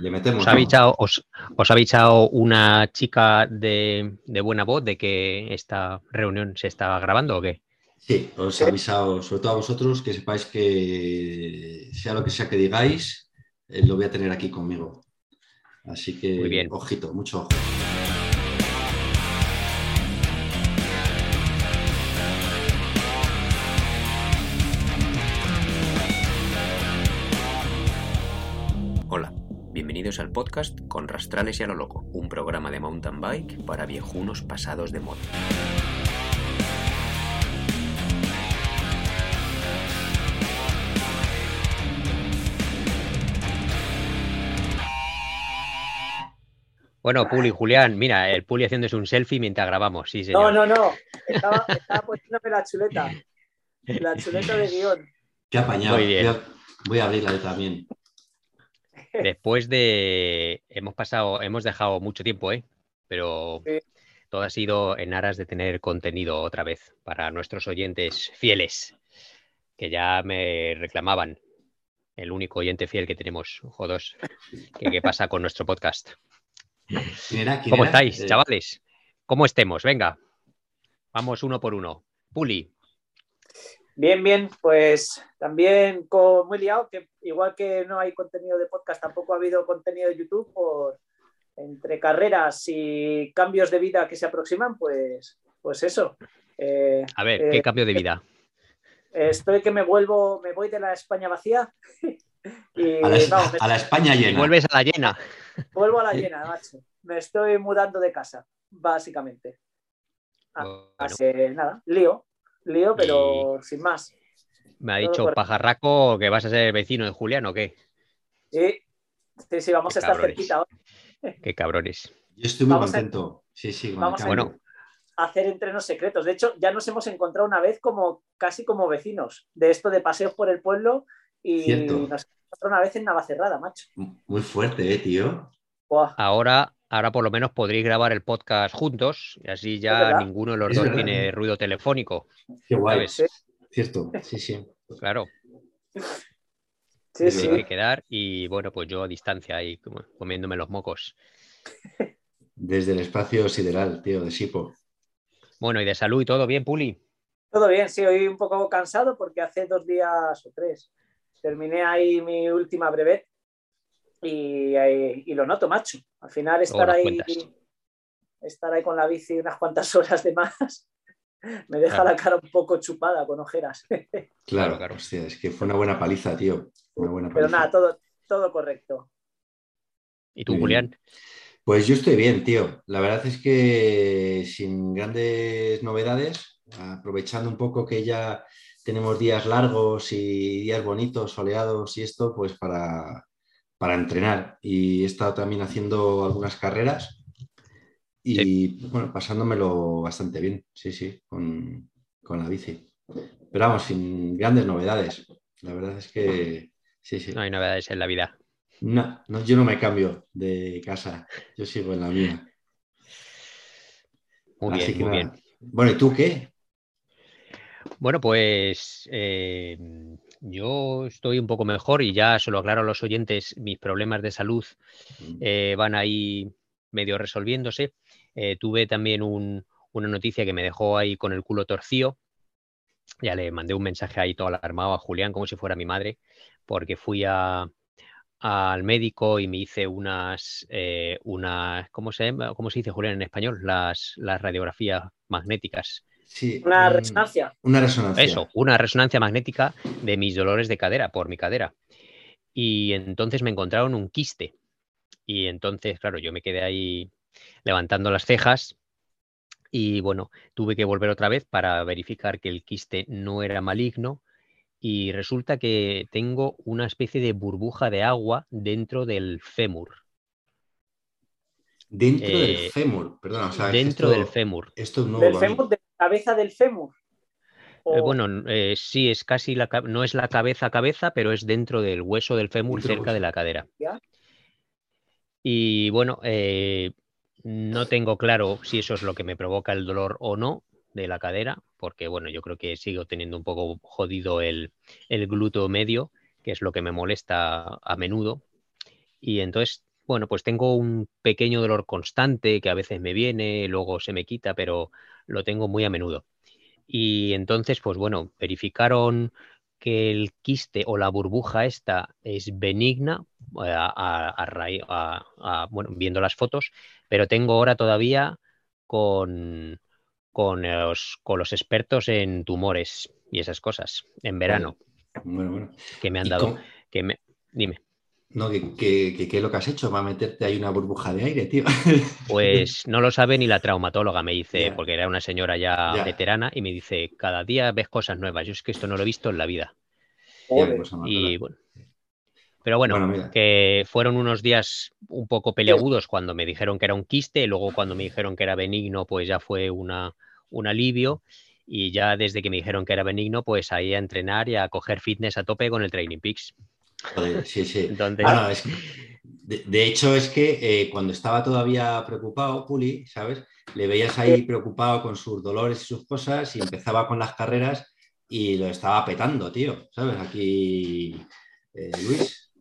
le metemos. ¿Os ha, avisado, os, os ha avisado una chica de, de buena voz de que esta reunión se está grabando o qué? Sí, os he avisado, sobre todo a vosotros, que sepáis que sea lo que sea que digáis, eh, lo voy a tener aquí conmigo. Así que, Muy bien. ojito, mucho ojo. Bienvenidos al podcast con Rastrales y a lo Loco, un programa de mountain bike para viejunos pasados de moda. Bueno, Puli, Julián, mira, el Puli haciéndose un selfie mientras grabamos, sí, señor. No, no, no. Estaba, estaba poniéndome la chuleta. La chuleta de guion. Qué apañado. Muy bien. Voy a, voy a abrirla yo también. Después de. Hemos pasado, hemos dejado mucho tiempo, ¿eh? Pero Sí. todo ha sido en aras de tener contenido otra vez para nuestros oyentes fieles, que ya me reclamaban. El único oyente fiel que tenemos, o dos. ¿Qué, qué pasa con nuestro podcast? ¿Quién era? ¿Quién ¿Cómo era? estáis, Eh, chavales? ¿Cómo estemos? Venga. Vamos uno por uno. Puli, Bien, bien, pues también con, muy liado, que igual que no hay contenido de podcast, tampoco ha habido contenido de YouTube por entre carreras y cambios de vida que se aproximan, pues, pues eso. Eh, a ver, Eh, ¿qué cambio de vida? estoy que me vuelvo, me voy de la España vacía y A la, me- a la España Y llena. vuelves a la llena. vuelvo a la llena, macho. Me estoy mudando de casa, básicamente. Bueno, Así que nada, lío, lío, pero sin más. me ha todo dicho. Pajarraco que vas a ser vecino de Julián o qué. Sí, sí, sí, vamos Qué a estar cabrones. cerquita ahora. Qué cabrones. Yo estoy muy Vamos a- contento. Sí, sí, vamos a- cambio. Bueno, a hacer entrenos secretos. De hecho, ya nos hemos encontrado una vez como casi como vecinos de esto de paseos por el pueblo y Cierto. nos hemos encontrado una vez en Navacerrada, macho. Muy fuerte, eh, tío. Buah, ahora, ahora por lo menos podréis grabar el podcast juntos y así ya ninguno de los Es dos verdad. tiene ruido telefónico. Qué guay. ¿sabes? Cierto, sí, sí. Claro, sí, sí. tiene que quedar y bueno, pues yo a distancia ahí como comiéndome los mocos. Desde el espacio sideral, tío, de Sipo. Bueno, y de salud y todo bien, Puli. Todo bien, sí, hoy un poco cansado porque hace dos días o tres terminé ahí mi última brevet y, y lo noto, macho. Al final estar ahí, cuentas. estar ahí con la bici unas cuantas horas de más me deja Claro. la cara un poco chupada con ojeras. Claro, claro. hostia, es que fue una buena paliza, tío. Una buena Pero nada, todo, todo correcto. ¿Y tú, Muy Julián? Pues yo estoy bien, tío. La verdad es que sin grandes novedades, aprovechando un poco que ya tenemos días largos y días bonitos, soleados y esto, pues para, para entrenar. Y he estado también haciendo algunas carreras y bueno, pasándomelo bastante bien, sí, sí, con, con la bici. Pero vamos, sin grandes novedades. La verdad es que sí, sí. No hay novedades en la vida. No, no, yo no me cambio de casa, yo sigo en la mía. Muy Así bien, que muy nada. bien. Bueno, ¿y tú qué? Bueno, pues eh, yo estoy un poco mejor y ya se lo aclaro a los oyentes, mis problemas de salud eh, van ahí medio resolviéndose. Eh, tuve también un- una noticia que me dejó ahí con el culo torcido. Ya le mandé un mensaje ahí todo alarmado a Julián, como si fuera mi madre, porque fui a, al médico y me hice unas, eh, unas ¿cómo se? ¿cómo se dice Julián en español? Las, las radiografías magnéticas. Sí, Una un- resonancia. Una resonancia. Eso, una resonancia magnética de mis dolores de cadera, por mi cadera. Y entonces me encontraron un quiste. Y entonces, claro, yo me quedé ahí levantando las cejas y bueno, tuve que volver otra vez para verificar que el quiste no era maligno y resulta que tengo una especie de burbuja de agua dentro del fémur. Dentro Eh, del fémur, perdón. O sea, dentro esto- del fémur. Esto es nuevo Del fémur, de cabeza del fémur. Eh, bueno, eh, sí, es casi la, no es la cabeza a cabeza, pero es dentro del hueso del fémur, cerca de la cadera. Ya. Y bueno, eh, no tengo claro si eso es lo que me provoca el dolor o no de la cadera, porque bueno, yo creo que sigo teniendo un poco jodido el, el glúteo medio, que es lo que me molesta a menudo. Y entonces bueno, pues tengo un pequeño dolor constante que a veces me viene, luego se me quita, pero lo tengo muy a menudo. Y entonces, pues bueno, verificaron que el quiste o la burbuja esta es benigna, eh, a, bueno, viendo las fotos, pero tengo ahora todavía con, con, los, con los expertos en tumores y esas cosas, en verano. Bueno, bueno. Que me han dado. Que me, dime. No, ¿qué es lo que has hecho? ¿Va a meterte ahí una burbuja de aire, tío? Pues no lo sabe ni la traumatóloga, me dice, porque era una señora ya, veterana, y me dice, cada día ves cosas nuevas. Yo es que esto no lo he visto en la vida. y bueno. Pero bueno, que fueron unos días un poco peleagudos cuando me dijeron que era un quiste, luego cuando me dijeron que era benigno, pues ya fue una, un alivio. Y ya desde que me dijeron que era benigno, pues ahí a entrenar y a coger fitness a tope con el Training Peaks sí, sí. de, hecho, es que eh, cuando estaba todavía preocupado, Puli, ¿sabes? Le veías ahí preocupado con sus dolores y sus cosas y empezaba con las carreras y lo estaba petando, tío, ¿sabes? Aquí eh, Luis.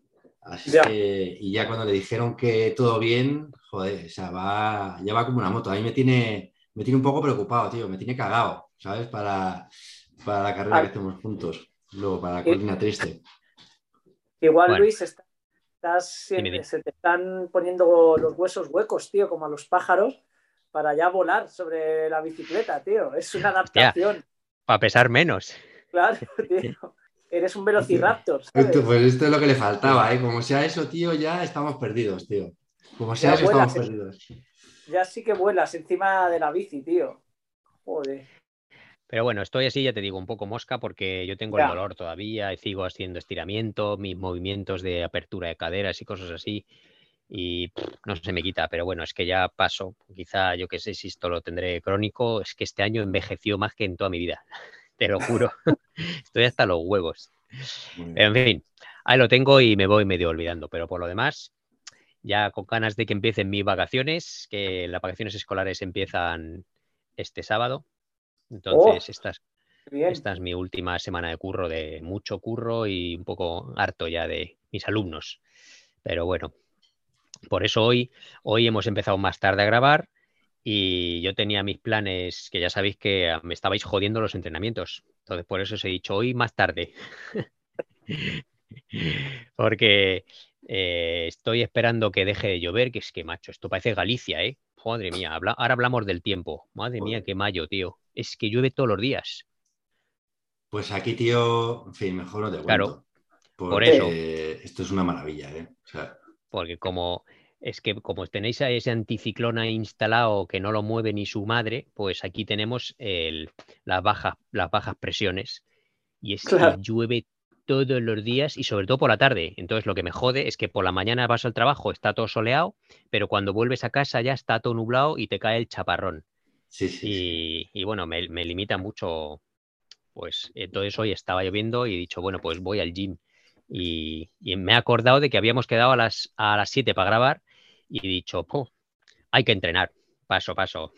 Así que, y ya cuando le dijeron que todo bien, joder, o sea, va, ya va como una moto. A mí me tiene, me tiene un poco preocupado, tío, me tiene cagado, ¿sabes? Para, para la carrera que hacemos juntos. Luego, para la colina triste. Igual, Luis, estás, se te están poniendo los huesos huecos, tío, como a los pájaros, para ya volar sobre la bicicleta, tío. Es una adaptación. para pesar menos. Claro, tío. Eres un velociraptor. Pues esto es lo que le faltaba, ¿eh? Como sea eso, tío, ya estamos perdidos, tío. Como sea eso, estamos perdidos. Ya sí que vuelas encima de la bici, tío. Joder. Pero bueno, estoy así, ya te digo, un poco mosca porque yo tengo el dolor todavía y sigo haciendo estiramiento, mis movimientos de apertura de caderas y cosas así. Y no se me quita, pero bueno, es que ya paso. Quizá yo que sé si esto lo tendré crónico, es que este año envejeció más que en toda mi vida. Te lo juro. Estoy hasta los huevos. En fin, ahí lo tengo y me voy medio olvidando. Pero por lo demás, ya con ganas de que empiecen mis vacaciones, que las vacaciones escolares empiezan este sábado, entonces, esta, es, esta, es, mi última semana de curro, de mucho curro y un poco harto ya de mis alumnos. Pero bueno, por eso hoy, hoy hemos empezado más tarde a grabar y yo tenía mis planes, que ya sabéis que me estabais jodiendo los entrenamientos. Entonces, por eso os he dicho hoy más tarde. Porque eh, estoy esperando que deje de llover, que es que, macho, esto parece Galicia, ¿eh? Madre mía, ahora hablamos del tiempo. Madre mía, qué mayo, tío es que llueve todos los días. Pues aquí, tío, en fin, mejor no te cuento. Claro, por eso. Esto es una maravilla, ¿eh? Porque como es que como tenéis a ese anticiclón instalado que no lo mueve ni su madre, pues aquí tenemos las, bajas, las bajas presiones. Y es que llueve todos los días y sobre todo por la tarde. Entonces lo que me jode es que por la mañana vas al trabajo, está todo soleado, pero cuando vuelves a casa ya está todo nublado y te cae el chaparrón. Y, bueno, me, limita mucho. Pues entonces hoy estaba lloviendo y he dicho, bueno, pues voy al gym. Y, me he acordado de que habíamos quedado a las, a las 7 para grabar y he dicho, hay que entrenar, paso, paso.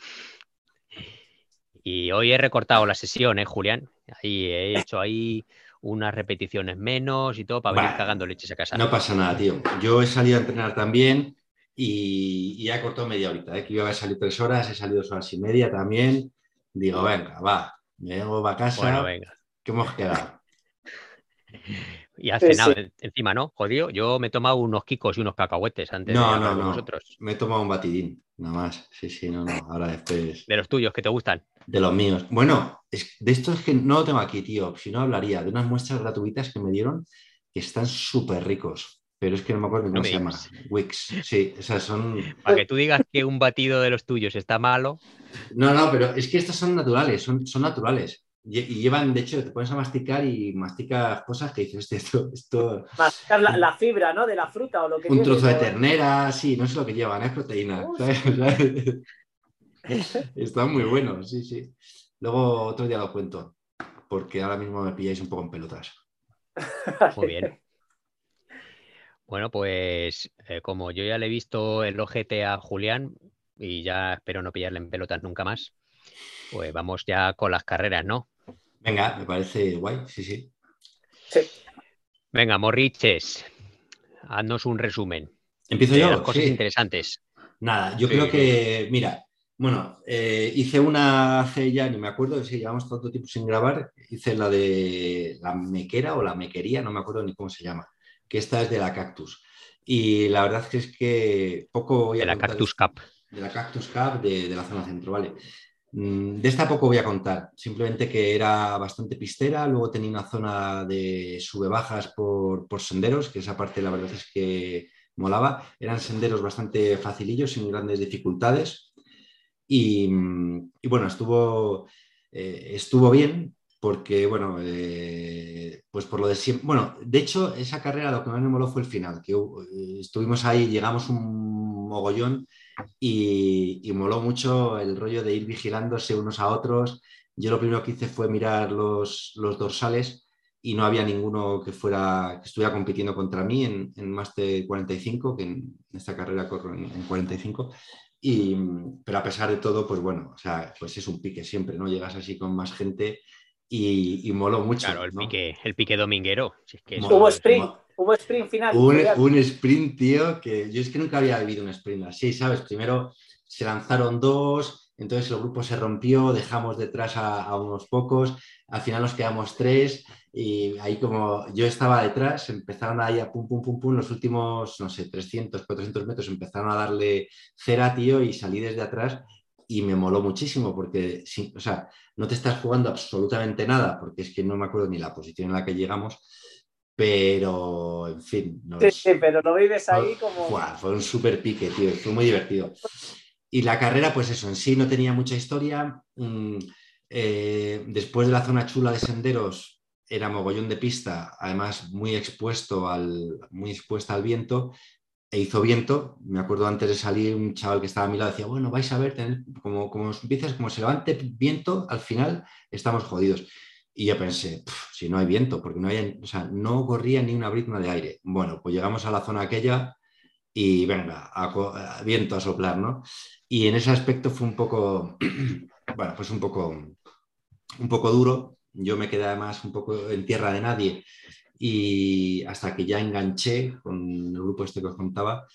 Y hoy he recortado la sesión, ¿eh, Julián? Ahí he hecho ahí unas repeticiones menos y todo para venir cagando leches a casa. No pasa nada, tío. Yo he salido a entrenar también y, ya cortó media horita, ¿eh? que iba a salir tres horas, he salido dos horas y media también. Digo, venga, va, me vengo a casa. Bueno, venga. ¿Qué hemos quedado? Y has cenado encima, ¿no? Jodido, yo me he tomado unos kikos y unos cacahuetes antes no, de no, no. Vosotros. Me he tomado un batidín, nada más. Sí, sí, no, no. Ahora después. De los tuyos, que te gustan. De los míos. Bueno, de estos que no lo tengo aquí, tío. Si no hablaría de unas muestras gratuitas que me dieron que están súper ricos pero es que no me acuerdo cómo se llama. Wix, sí, esas son. Para que tú digas que un batido de los tuyos está malo. No, no, pero es que estas son naturales, son, son naturales. Y, llevan, de hecho, te pones a masticar y masticas cosas que dices, esto. esto... Masticar la, fibra, ¿no? De la fruta o lo que Un trozo de ternera, sí, no sé lo que llevan, es proteína. Está muy bueno, sí, sí. Luego otro día lo cuento, porque ahora mismo me pilláis un poco en pelotas. Muy bien. Bueno, pues eh, como yo ya le he visto el ojete a Julián y ya espero no pillarle en pelotas nunca más, pues vamos ya con las carreras, ¿no? Venga, me parece guay, sí, sí. Venga, Morriches, haznos un resumen. Empiezo yo. Las cosas Sí. interesantes. Nada, yo Sí. creo que, mira, bueno, eh, hice una hace ya, ni me acuerdo, si llevamos tanto tiempo sin grabar, hice la de la mequera o la mequería, no me acuerdo ni cómo se llama, que esta es de la Cactus. Y la verdad que es que poco voy a De la contar Cactus Cup. de la Cactus Cup de, de la zona centro, ¿vale? Mm, De esta poco voy a contar, simplemente que era bastante pistera, luego tenía una zona de sube-bajas por, por senderos, que esa parte la verdad es que molaba, eran senderos bastante facilillos, sin grandes dificultades, y, mm, y bueno, estuvo, eh, estuvo bien, porque bueno, eh, pues por lo de siempre, bueno, de hecho esa carrera lo que más me moló fue el final, que uh, estuvimos ahí, llegamos un mogollón y, moló mucho el rollo de ir vigilándose unos a otros. Yo lo primero que hice fue mirar los, los dorsales y no había ninguno que fuera que estuviera compitiendo contra mí en, en más de 45, que en esta carrera corro en, en 45. Y, pero a pesar de todo, pues bueno, o sea, pues es un pique siempre, ¿no? Llegas así con más gente y, y moló mucho. Claro, el ¿no? pique, el pique dominguero. Si es que Hubo sprint, hubo sprint final. un, un sprint, tío, que yo es que nunca había vivido un sprint así, ¿sabes? Primero se lanzaron dos, entonces el grupo se rompió, dejamos detrás a, a unos pocos, al final nos quedamos tres y ahí como yo estaba detrás, empezaron ahí a pum, pum, pum, pum, los últimos, no sé, 300, 400 metros empezaron a darle cera, tío, y salí desde atrás y me moló muchísimo porque, o sea, no te estás jugando absolutamente nada, porque es que no me acuerdo ni la posición en la que llegamos, pero, en fin, nos- Sí, sí, pero lo vives ahí como. Fue un súper pique, tío, fue muy divertido. Y la carrera, pues eso, en sí no tenía mucha historia. Mm, eh, después de la zona chula de senderos, era mogollón de pista, además muy expuesto al, muy expuesta al viento, e hizo viento. Me acuerdo antes de salir, un chaval que estaba a mi lado decía, bueno, vais a ver, como, como empiezas, como se levante viento, al final estamos jodidos. Y yo pensé, "Pf, si no hay viento, porque no, hay, o no corría ni una brizna de aire. Bueno, pues llegamos a la zona aquella y venga, a viento a soplar, ¿no? Y en ese aspecto fue un poco, bueno, pues un poco, un poco duro. Yo me quedé además un poco en tierra de nadie y hasta que ya enganché con el grupo este que os contaba.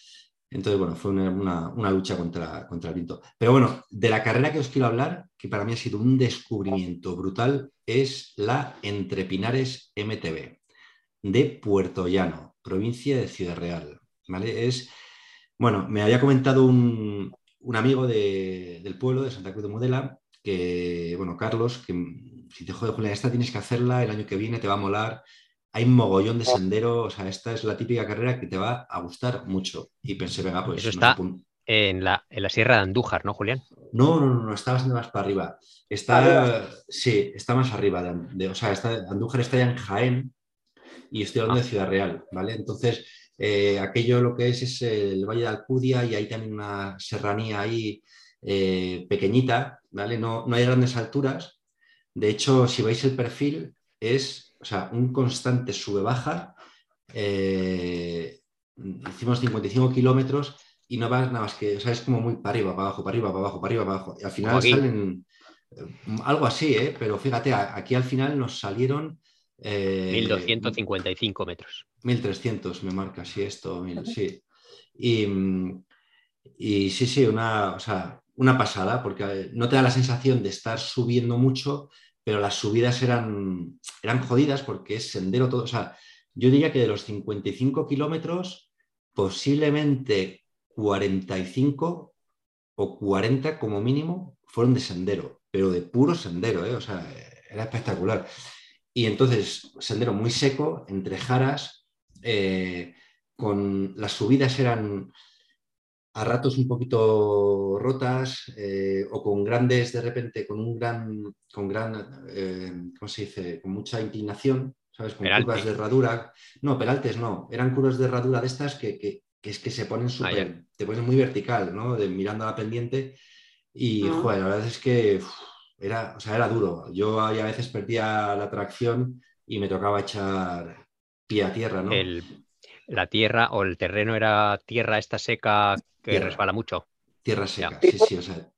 Entonces, bueno, fue una, una- lucha contra, contra el viento. Pero bueno, de la carrera que os quiero hablar, que para mí ha sido un descubrimiento brutal, es la Entre Pinares MTB de Puerto Llano, provincia de Ciudad Real. ¿vale? Es, bueno, me había comentado un, un amigo de- del pueblo, de Santa Cruz de Mudela, que, bueno, Carlos, que si te jode Julián, esta tienes que hacerla el año que viene, te va a molar. Hay un mogollón de sendero, o sea, esta es la típica carrera que te va a gustar mucho. Y pensé, venga, pues. Eso está- En la, en la Sierra de Andújar, ¿no, Julián? no, no, no, no, está bastante más para arriba. Está, Arriba. sí, está más arriba. De, de- o sea, está, Andújar está ya en Jaén y estoy hablando Ah. de Ciudad Real, ¿vale? Entonces, eh, aquello lo que es es el Valle de Alcudia y hay también una serranía ahí eh, pequeñita, ¿vale? No, no hay grandes alturas. De hecho, si veis el perfil, es, o sea, un constante sube-baja. Eh, hicimos 55 kilómetros y no vas nada más que, o sea, es como muy para arriba, para abajo, para arriba, para abajo, para arriba, para abajo. Y al final salen eh, algo así, ¿eh? Pero fíjate, aquí al final nos salieron... eh, 1255 metros. 1300 me marca, sí, esto, mil- sí. Y, y sí, sí, una, o sea, una pasada, porque eh, no te da la sensación de estar subiendo mucho, pero las subidas eran, eran jodidas porque es sendero todo. O sea, yo diría que de los 55 kilómetros, posiblemente 45 o 40 como mínimo fueron de sendero, pero de puro sendero, ¿eh? o sea, era espectacular. Y entonces, sendero muy seco, entre jaras, eh, con las subidas eran a ratos un poquito rotas eh, o con grandes, de repente, con un gran, con gran, eh, ¿cómo se dice? Con mucha inclinación, ¿sabes? Con Peralte. curvas de herradura. No, peraltes no, eran curvas de herradura de estas que, que- que es que se ponen súper, te ponen muy vertical, ¿no? De, mirando a la pendiente y, Ah. joder, la verdad es que uf, era, o sea, era duro. Yo ahí a veces perdía la tracción y me tocaba echar pie a tierra, ¿no? El, la tierra o el terreno era tierra esta seca que Tierra. resbala mucho. Tierra seca, Ya. sí, sí, o sea,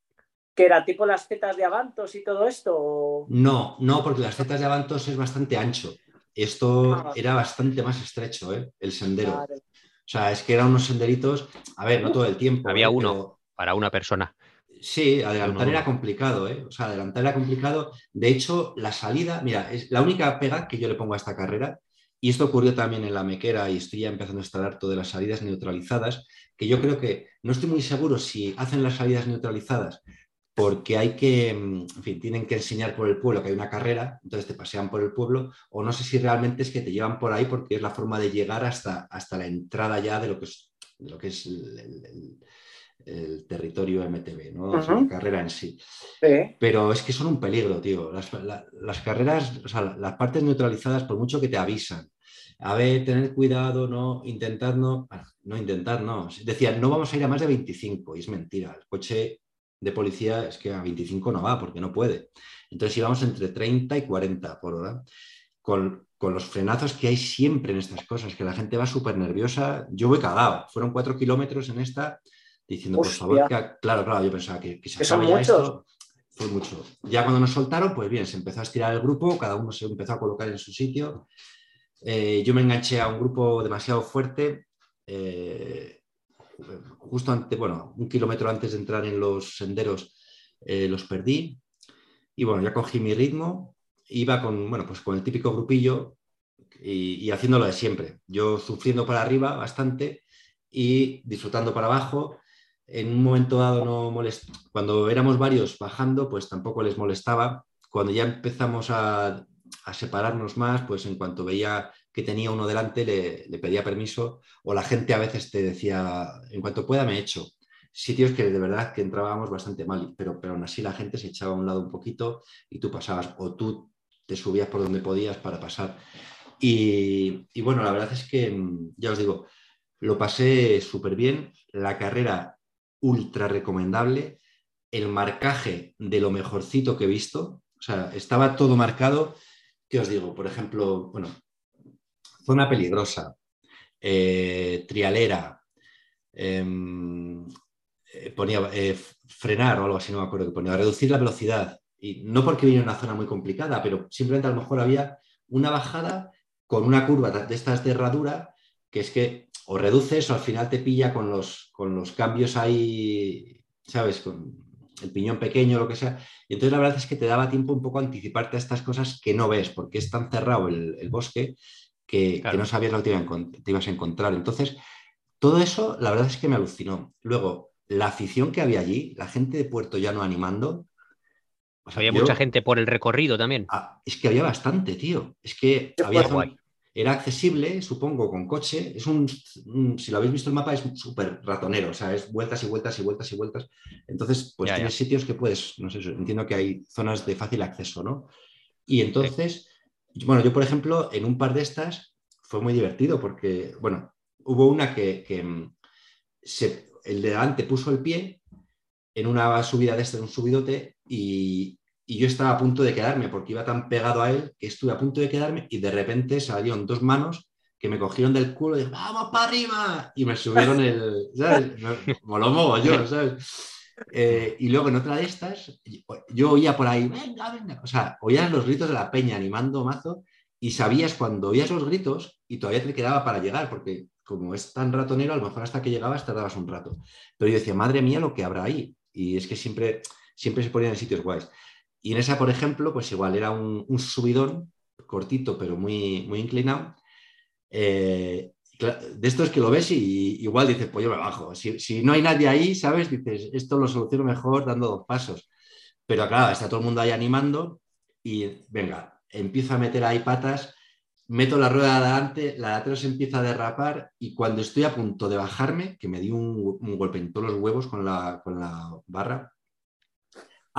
que era tipo las tetas de Avantos y todo esto. o- No, no, porque las tetas de Avantos es bastante ancho. Esto Ah. era bastante más estrecho, ¿eh? el sendero. Vale. sea, es que eran unos senderitos, a ver, no todo el tiempo. Había ¿eh? uno Pero- para una persona. Sí, adelantar era complicado, ¿eh? O sea, adelantar era complicado. De hecho, la salida, mira, es la única pega que yo le pongo a esta carrera, y esto ocurrió también en la mequera, y estoy ya empezando a estar harto de las salidas neutralizadas, que yo creo que no estoy muy seguro si hacen las salidas neutralizadas porque hay que, mm, en fin, tienen que enseñar por el pueblo que hay una carrera, entonces te pasean por el pueblo, o no sé si realmente es que te llevan por ahí porque es la forma de llegar hasta, hasta la entrada ya de lo que es, de lo que es el, el- el- territorio MTB, ¿no? O sea, Ujú. la carrera en sí. Sí. Pero es que son un peligro, tío. Las, la- las carreras, o sea, las partes neutralizadas, por mucho que te avisan, a ver, tener cuidado, no, intentar no, bueno, no intentar, no. Decían, no vamos a ir a más de 25, y es mentira. El coche de policía es que a 25 no va, porque no puede. Entonces íbamos entre 30 y 40 por hora, con, con los frenazos que hay siempre en estas cosas, que la gente va súper nerviosa. Yo voy cagado. Fueron cuatro kilómetros en esta, diciendo, por favor, que, claro, claro, yo pensaba que, que se acabe ya muchos. esto. Fue mucho. Ya cuando nos soltaron, pues bien, se empezó a estirar el grupo, cada uno se empezó a colocar en su sitio. Eh, yo me enganché a un grupo demasiado fuerte, eh, justo antes, bueno, un kilómetro antes de entrar en los senderos, eh, los perdí. Y bueno, ya cogí mi ritmo, iba con, bueno, pues con el típico grupillo y, y haciendo lo de siempre. Yo sufriendo para arriba bastante y disfrutando para abajo. En un momento dado no molest... Cuando éramos varios bajando, pues tampoco les molestaba. Cuando ya empezamos a, separarnos más, pues en cuanto veía que tenía uno delante, le, le pedía permiso. O la gente a veces te decía, en cuanto pueda me echo. Sitios que de verdad que entrábamos bastante mal, pero, pero aún así la gente se echaba a un lado un poquito y tú pasabas. O tú te subías por donde podías para pasar. Y, y bueno, la verdad es que, mm, ya os digo, lo pasé súper bien. La carrera ultra recomendable. El marcaje de lo mejorcito que he visto. O sea, estaba todo marcado. ¿Qué os digo? Por ejemplo, bueno, zona peligrosa, eh, trialera, em, eh, ponía eh, frenar o algo así, no me acuerdo que ponía, reducir la velocidad. Y no porque vino una zona muy complicada, pero simplemente a lo mejor había una bajada con una curva de estas de herradura que es que o reduces o al final te pilla con los, con los cambios ahí, ¿sabes? Con el piñón pequeño, lo que sea. Y entonces la verdad es que te daba tiempo un poco a anticiparte a estas cosas que no ves, porque es tan cerrado el, el bosque que, Claro. que no sabías lo que te, ibas a encontrar. Entonces, todo eso, la verdad es que me alucinó. Luego, la afición que había allí, la gente de Puerto Llano animando. o sea, Había yo- mucha gente por el recorrido también. Ah, es que había bastante, tío. Es que había zona- era accesible, supongo, con coche. Es un, si lo habéis visto el mapa, es súper ratonero, o sea, es vueltas y vueltas y vueltas y vueltas. Entonces, pues Ya, tienes ya. sitios que puedes, no sé, entiendo que hay zonas de fácil acceso, ¿no? Y entonces, bueno, yo, por ejemplo, en un par de estas fue muy divertido porque, bueno, hubo una que, que, mm, se- el de delante puso el pie en una subida de este, en un subidote, y, y yo estaba a punto de quedarme porque iba tan pegado a él que estuve a punto de quedarme y de repente salieron dos manos que me cogieron del culo y dije, ¡vamos para arriba! Y me subieron el, ¿sabes? Moló mogollón, ¿sabes? Eh, y luego en otra de estas, yo oía por ahí, venga, venga, o sea, oías los gritos de la peña animando mazo y sabías cuando oías los gritos y todavía te quedaba para llegar, porque como es tan ratonero, a lo mejor hasta que llegabas tardabas un rato. Pero yo decía, madre mía, lo que habrá ahí. Y es que siempre, siempre se ponían en sitios guays. Y en esa, por ejemplo, pues igual era un, subidón cortito, pero muy, muy inclinado. Eh, de estos que lo ves y igual dices, pues yo me bajo. Si, si no hay nadie ahí, ¿sabes? Dices, esto lo soluciono mejor dando dos pasos. Pero claro, está todo el mundo ahí animando y venga, empiezo a meter ahí patas, meto la rueda de adelante, la de atrás empieza a derrapar y cuando estoy a punto de bajarme, que me di un, un golpe en todos los huevos con la, con la barra,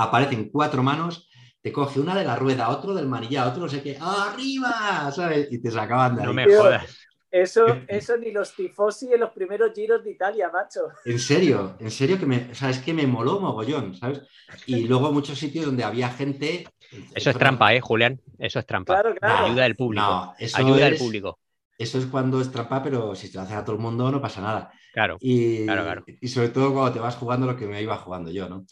aparecen cuatro manos, te coge una de la rueda, otro del manillar, otro no sé qué, ¡arriba! ¿sabes? Y te sacaban de ahí. No me jodas. Eso, eso ni los tifosi en los primeros giros de Italia, macho. En serio, en serio que me, o sea, es que me moló mogollón, ¿sabes? Y luego muchos sitios donde había gente. Eso es trampa, ¿eh, Julián? Eso es trampa. Claro, claro. Ayuda del público. No, eso Ayuda del es- público. Eso es cuando es trampa, pero si te lo haces a todo el mundo no pasa nada. Claro. Y, Claro, claro. y sobre todo cuando te vas jugando lo que me iba jugando yo, ¿no?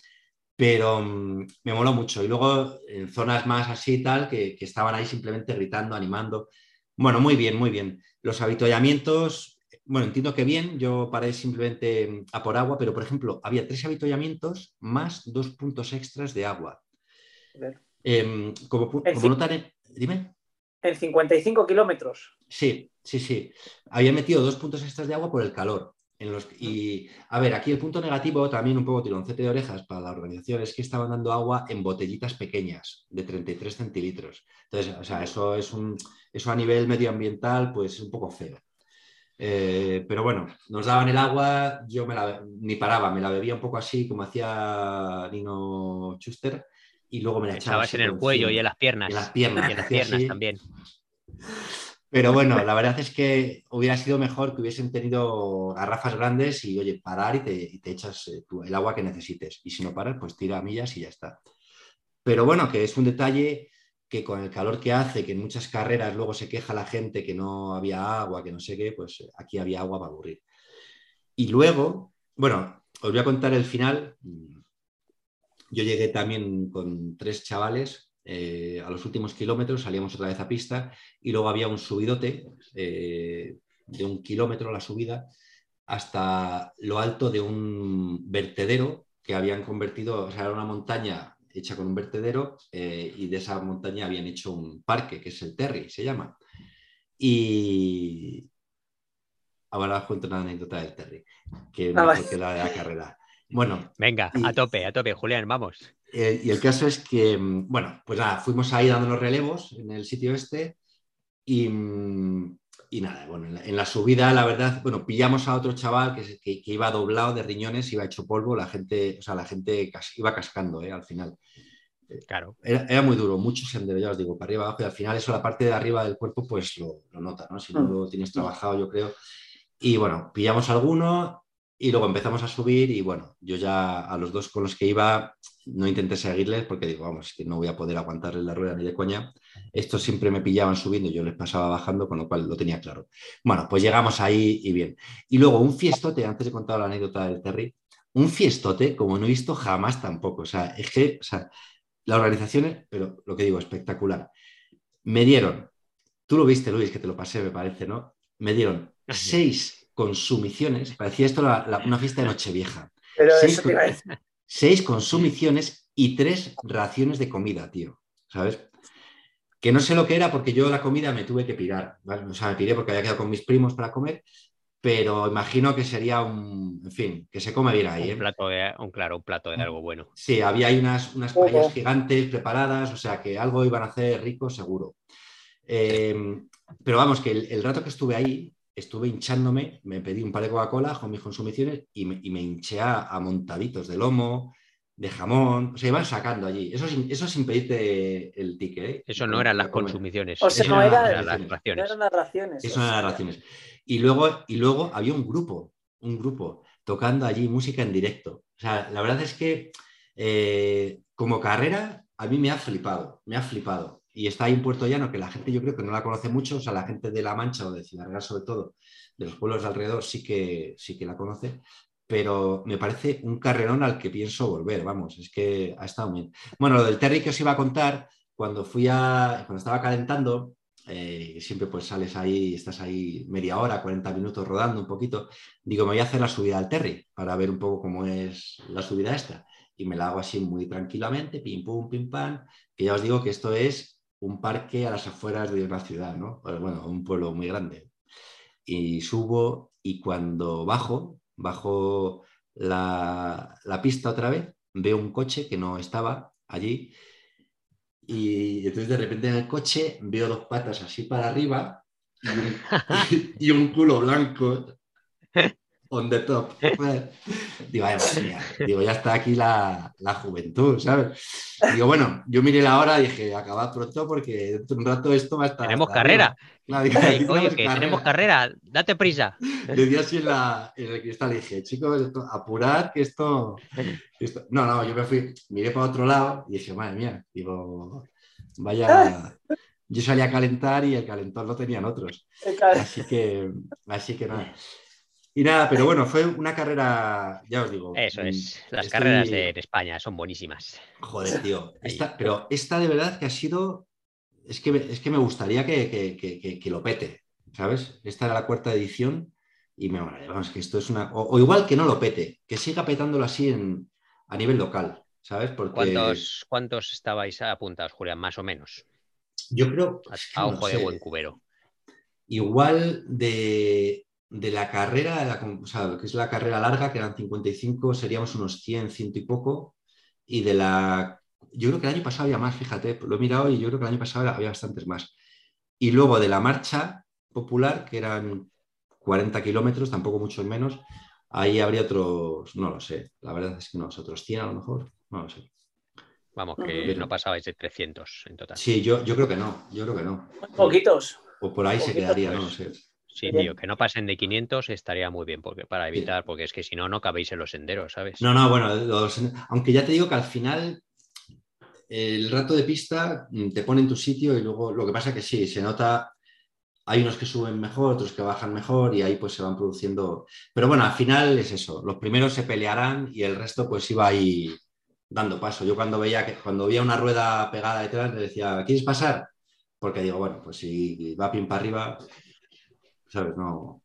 Pero mm, me moló mucho. Y luego en zonas más así y tal, que, que estaban ahí simplemente gritando, animando. Bueno, muy bien, muy bien. Los avituallamientos, bueno, entiendo que bien, yo paré simplemente a por agua, pero por ejemplo, había tres avituallamientos más dos puntos extras de agua. Em, como, como notaré, dime. En 55 kilómetros. Sí, sí, sí. Había metido dos puntos extras de agua por el calor. En los, y a ver, aquí el punto negativo, también un poco tironcete de orejas para la organización, es que estaban dando agua en botellitas pequeñas de 33 centilitros. Entonces, o sea, eso es un, eso a nivel medioambiental, pues es un poco feo. Eh, pero bueno, nos daban el agua, yo me la, ni paraba, me la bebía un poco así, como hacía Nino Schuster, y luego me la echaba. en el cuello y en las piernas. En las piernas. Y en las piernas también. Pero bueno, la verdad es que hubiera sido mejor que hubiesen tenido garrafas grandes y, oye, parar y te, echas eh, el agua que necesites. Y si no paras, pues tira millas y ya está. Pero bueno, que es un detalle que con el calor que hace, que en muchas carreras luego se queja la gente que no había agua, que no sé qué, pues aquí había agua para aburrir. Y luego, bueno, os voy a contar el final. Yo llegué también con tres chavales eh, a los últimos kilómetros salíamos otra vez a pista y luego había un subidote eh, de un kilómetro la subida hasta lo alto de un vertedero que habían convertido, o sea, era una montaña hecha con un vertedero eh, y de esa montaña habían hecho un parque, que es el Terry, se llama. Y ahora os cuento una anécdota del Terry, que no ah, que la de la carrera. Bueno. Venga, a tope, a tope, Julián, vamos. Eh, y el caso es que, mm, bueno, pues nada, fuimos ahí dando los relevos en el sitio este y, mm, y nada, bueno, en la, subida, la verdad, bueno, pillamos a otro chaval que, que, iba doblado de riñones, iba hecho polvo, la gente, o sea, la gente iba cascando eh, al final. Claro. Era, muy duro, mucho sendero, ya os digo, para arriba, abajo, y al final eso, la parte de arriba del cuerpo, pues lo, lo nota, ¿no? Si no mm. lo tienes trabajado, yo creo. Y bueno, pillamos alguno y luego empezamos a subir y bueno, yo ya a los dos con los que iba no intenté seguirles porque digo, vamos, que no voy a poder aguantarles la rueda ni de coña. Estos siempre me pillaban subiendo y yo les pasaba bajando, con lo cual lo tenía claro. Bueno, pues llegamos ahí y bien. Y luego un fiestote, antes de contar la anécdota del Terry, un fiestote como no he visto jamás tampoco. O sea, es que, o sea, la organización, pero lo que digo, espectacular. Me dieron, tú lo viste, Luis, que te lo pasé, me parece, ¿no? Me dieron seis consumiciones, parecía esto una fiesta de Nochevieja. Pero seis, consumiciones y tres raciones de comida, tío, ¿sabes? Que no sé lo que era porque yo la comida me tuve que pirar, O sea, me piré porque había quedado con mis primos para comer, pero imagino que sería un, en fin, que se come bien ahí. Un ¿eh? plato de, un, claro, un plato de algo bueno. Sí, había ahí unas, unas paellas gigantes preparadas, o sea, que algo iban a hacer rico seguro. Eh, pero vamos, que el, rato que estuve ahí, estuve hinchándome, me pedí un par de Coca-Cola con mis consumiciones y me, hinché a, montaditos de lomo, de jamón, o sea, iban sacando allí. Eso sin, eso sin pedirte el ticket. ¿eh? Eso no eran las consumiciones. O sea, no, eran las raciones. eran las raciones. Eso eran las raciones. Y luego, y luego había un grupo, un grupo tocando allí música en directo. O sea, la verdad es que eh, como carrera a mí me ha flipado, me ha flipado y está ahí en Puerto Llano, que la gente yo creo que no la conoce mucho, o sea, la gente de La Mancha o de Ciudad Real sobre todo, de los pueblos de alrededor sí que, sí que la conoce, pero me parece un carrerón al que pienso volver, vamos, es que ha estado bien. Bueno, lo del Terry que os iba a contar, cuando fui a, cuando estaba calentando, eh, siempre pues sales ahí, estás ahí media hora, 40 minutos rodando un poquito, digo, me voy a hacer la subida al Terry para ver un poco cómo es la subida esta. Y me la hago así muy tranquilamente, pim, pum, pim, pam, que ya os digo que esto es un parque a las afueras de una ciudad, ¿no? Bueno, un pueblo muy grande. Y subo y cuando bajo, bajo la, pista otra vez, veo un coche que no estaba allí y entonces de repente en el coche veo dos patas así para arriba y un culo blanco on the top. Digo, Digo, ya está aquí la, juventud, ¿sabes? Digo, bueno, yo miré la hora y dije, acabad pronto porque dentro de un rato esto va a estar. Tenemos carrera. oye, que tenemos carrera, date prisa. Le di así en, la, en el cristal y dije, chicos, apurad que esto, No, no, yo me fui, miré para otro lado y dije, madre mía, digo, vaya. Yo salí a calentar y el calentor lo tenían otros. Así que, así que nada. Y nada, pero bueno, fue una carrera, ya os digo. Eso es, mm, las carreras de, España son buenísimas. Joder, tío. pero esta de verdad que ha sido, es que, es que me gustaría que, lo pete, ¿sabes? Esta era la cuarta edición y me vamos, que esto es una. O, igual que no lo pete, que siga petándolo así en, a nivel local, ¿sabes? Porque... ¿Cuántos, ¿Cuántos estabais apuntados, Julián? Más o menos. Yo creo. A, ojo de buen cubero. Igual de, la carrera, o sea, que es la carrera larga, que eran 55, seríamos unos 100, ciento y poco. Y de la. Yo creo que el año pasado había más, fíjate, lo he mirado y yo creo que el año pasado había bastantes más. Y luego de la marcha popular, que eran 40 kilómetros, tampoco mucho menos, ahí habría otros, no lo sé, la verdad es que no, otros 100 a lo mejor, no lo sé. Vamos, que no pasabais de 300 en total. Sí, yo, yo creo que no, yo creo que no. Poquitos. O por ahí se quedaría, no lo sé. Sí, tío, que no pasen de 500 estaría muy bien porque, para evitar, porque es que si no, no cabéis en los senderos, ¿sabes? No, no, bueno, aunque ya te digo que al final el rato de pista mm, te pone en tu sitio y luego lo que pasa es que sí, se nota, hay unos que suben mejor, otros que bajan mejor y ahí pues se van produciendo. Pero bueno, al final es eso, los primeros se pelearán y el resto pues iba ahí dando paso. Yo cuando veía, que, cuando veía una rueda pegada detrás le decía, ¿quieres pasar? Porque digo, bueno, pues si va bien para arriba, ¿sabes? No.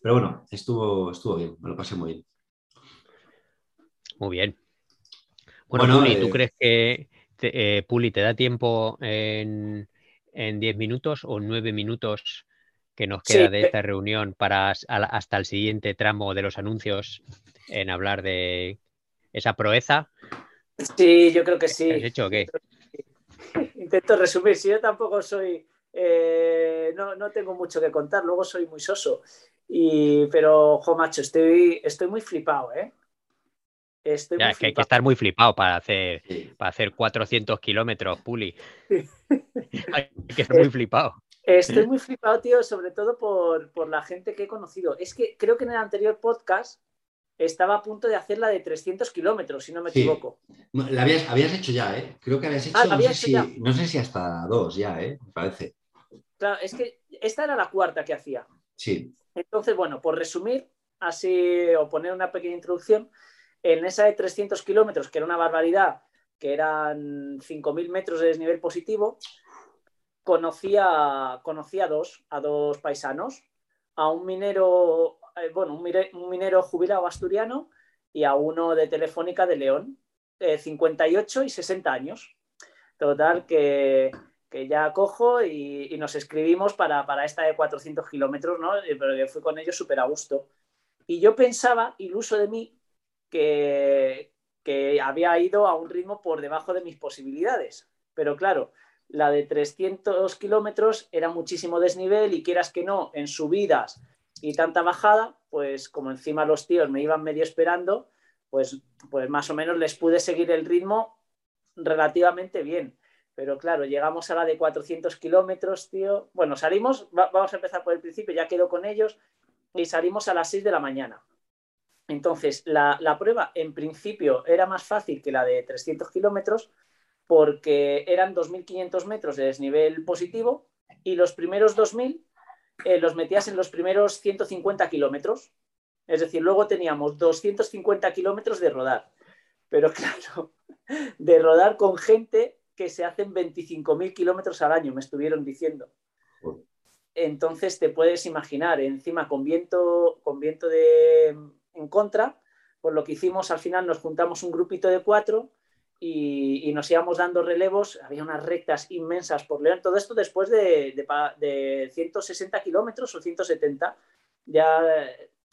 Pero bueno, estuvo, estuvo bien, me lo pasé muy bien. Muy bien. Bueno, ¿tú eh, crees que, eh, Puli, ¿te da tiempo en, 10 minutos o 9 minutos que nos queda de esta reunión para hasta el siguiente tramo de los anuncios en hablar de esa proeza? Sí, yo creo que sí. ¿Has hecho o qué? Intento resumir, si yo tampoco soy, eh, no, tengo mucho que contar, luego soy muy soso. Y, pero, jo, macho, estoy, estoy muy flipado, ¿eh? ya, es que hay que estar muy flipado para hacer, para hacer 400 kilómetros, Puli. hay que estar muy flipado. Estoy muy flipado, tío, sobre todo por, la gente que he conocido. Es que creo que en el anterior podcast estaba a punto de hacer la de 300 kilómetros, si no me equivoco. La habías, hecho ya, ¿eh? Creo que habías hecho, ah, no, sé si, hasta dos ya, ¿eh? Me parece. Claro, es que esta era la cuarta que hacía. Sí. Entonces, bueno, por resumir, así, o poner una pequeña introducción, en esa de 300 kilómetros, que era una barbaridad, que eran 5.000 metros de desnivel positivo, conocía, conocía a, dos, a dos paisanos, a un minero, eh, bueno, un, minero jubilado asturiano y a uno de Telefónica de León, 58 y 60 años. Total, que, ya cojo y, nos escribimos para, para, esta de 400 kilómetros, ¿no? Pero que fui con ellos súper a gusto. Y yo pensaba, iluso de mí, que, había ido a un ritmo por debajo de mis posibilidades. Pero claro, la de 300 kilómetros era muchísimo desnivel y quieras que no, en subidas y tanta bajada, pues como encima los tíos me iban medio esperando, pues, pues más o menos les pude seguir el ritmo relativamente bien. Pero claro, llegamos a la de 400 kilómetros, tío. Bueno, salimos, vamos a empezar por el principio, ya quedo con ellos, y salimos a las 6 de la mañana. Entonces, la, prueba en principio era más fácil que la de 300 kilómetros porque eran 2.500 metros de desnivel positivo y los primeros 2.000 eh, los metías en los primeros 150 kilómetros. Es decir, luego teníamos 250 kilómetros de rodar. Pero claro, de rodar con gente que se hacen 25.000 kilómetros al año, me estuvieron diciendo. Entonces te puedes imaginar, encima con viento, con viento de, en contra, por lo que hicimos al final nos juntamos un grupito de cuatro y, nos íbamos dando relevos, había unas rectas inmensas por León, todo esto después de, de, 160 kilómetros o 170, ya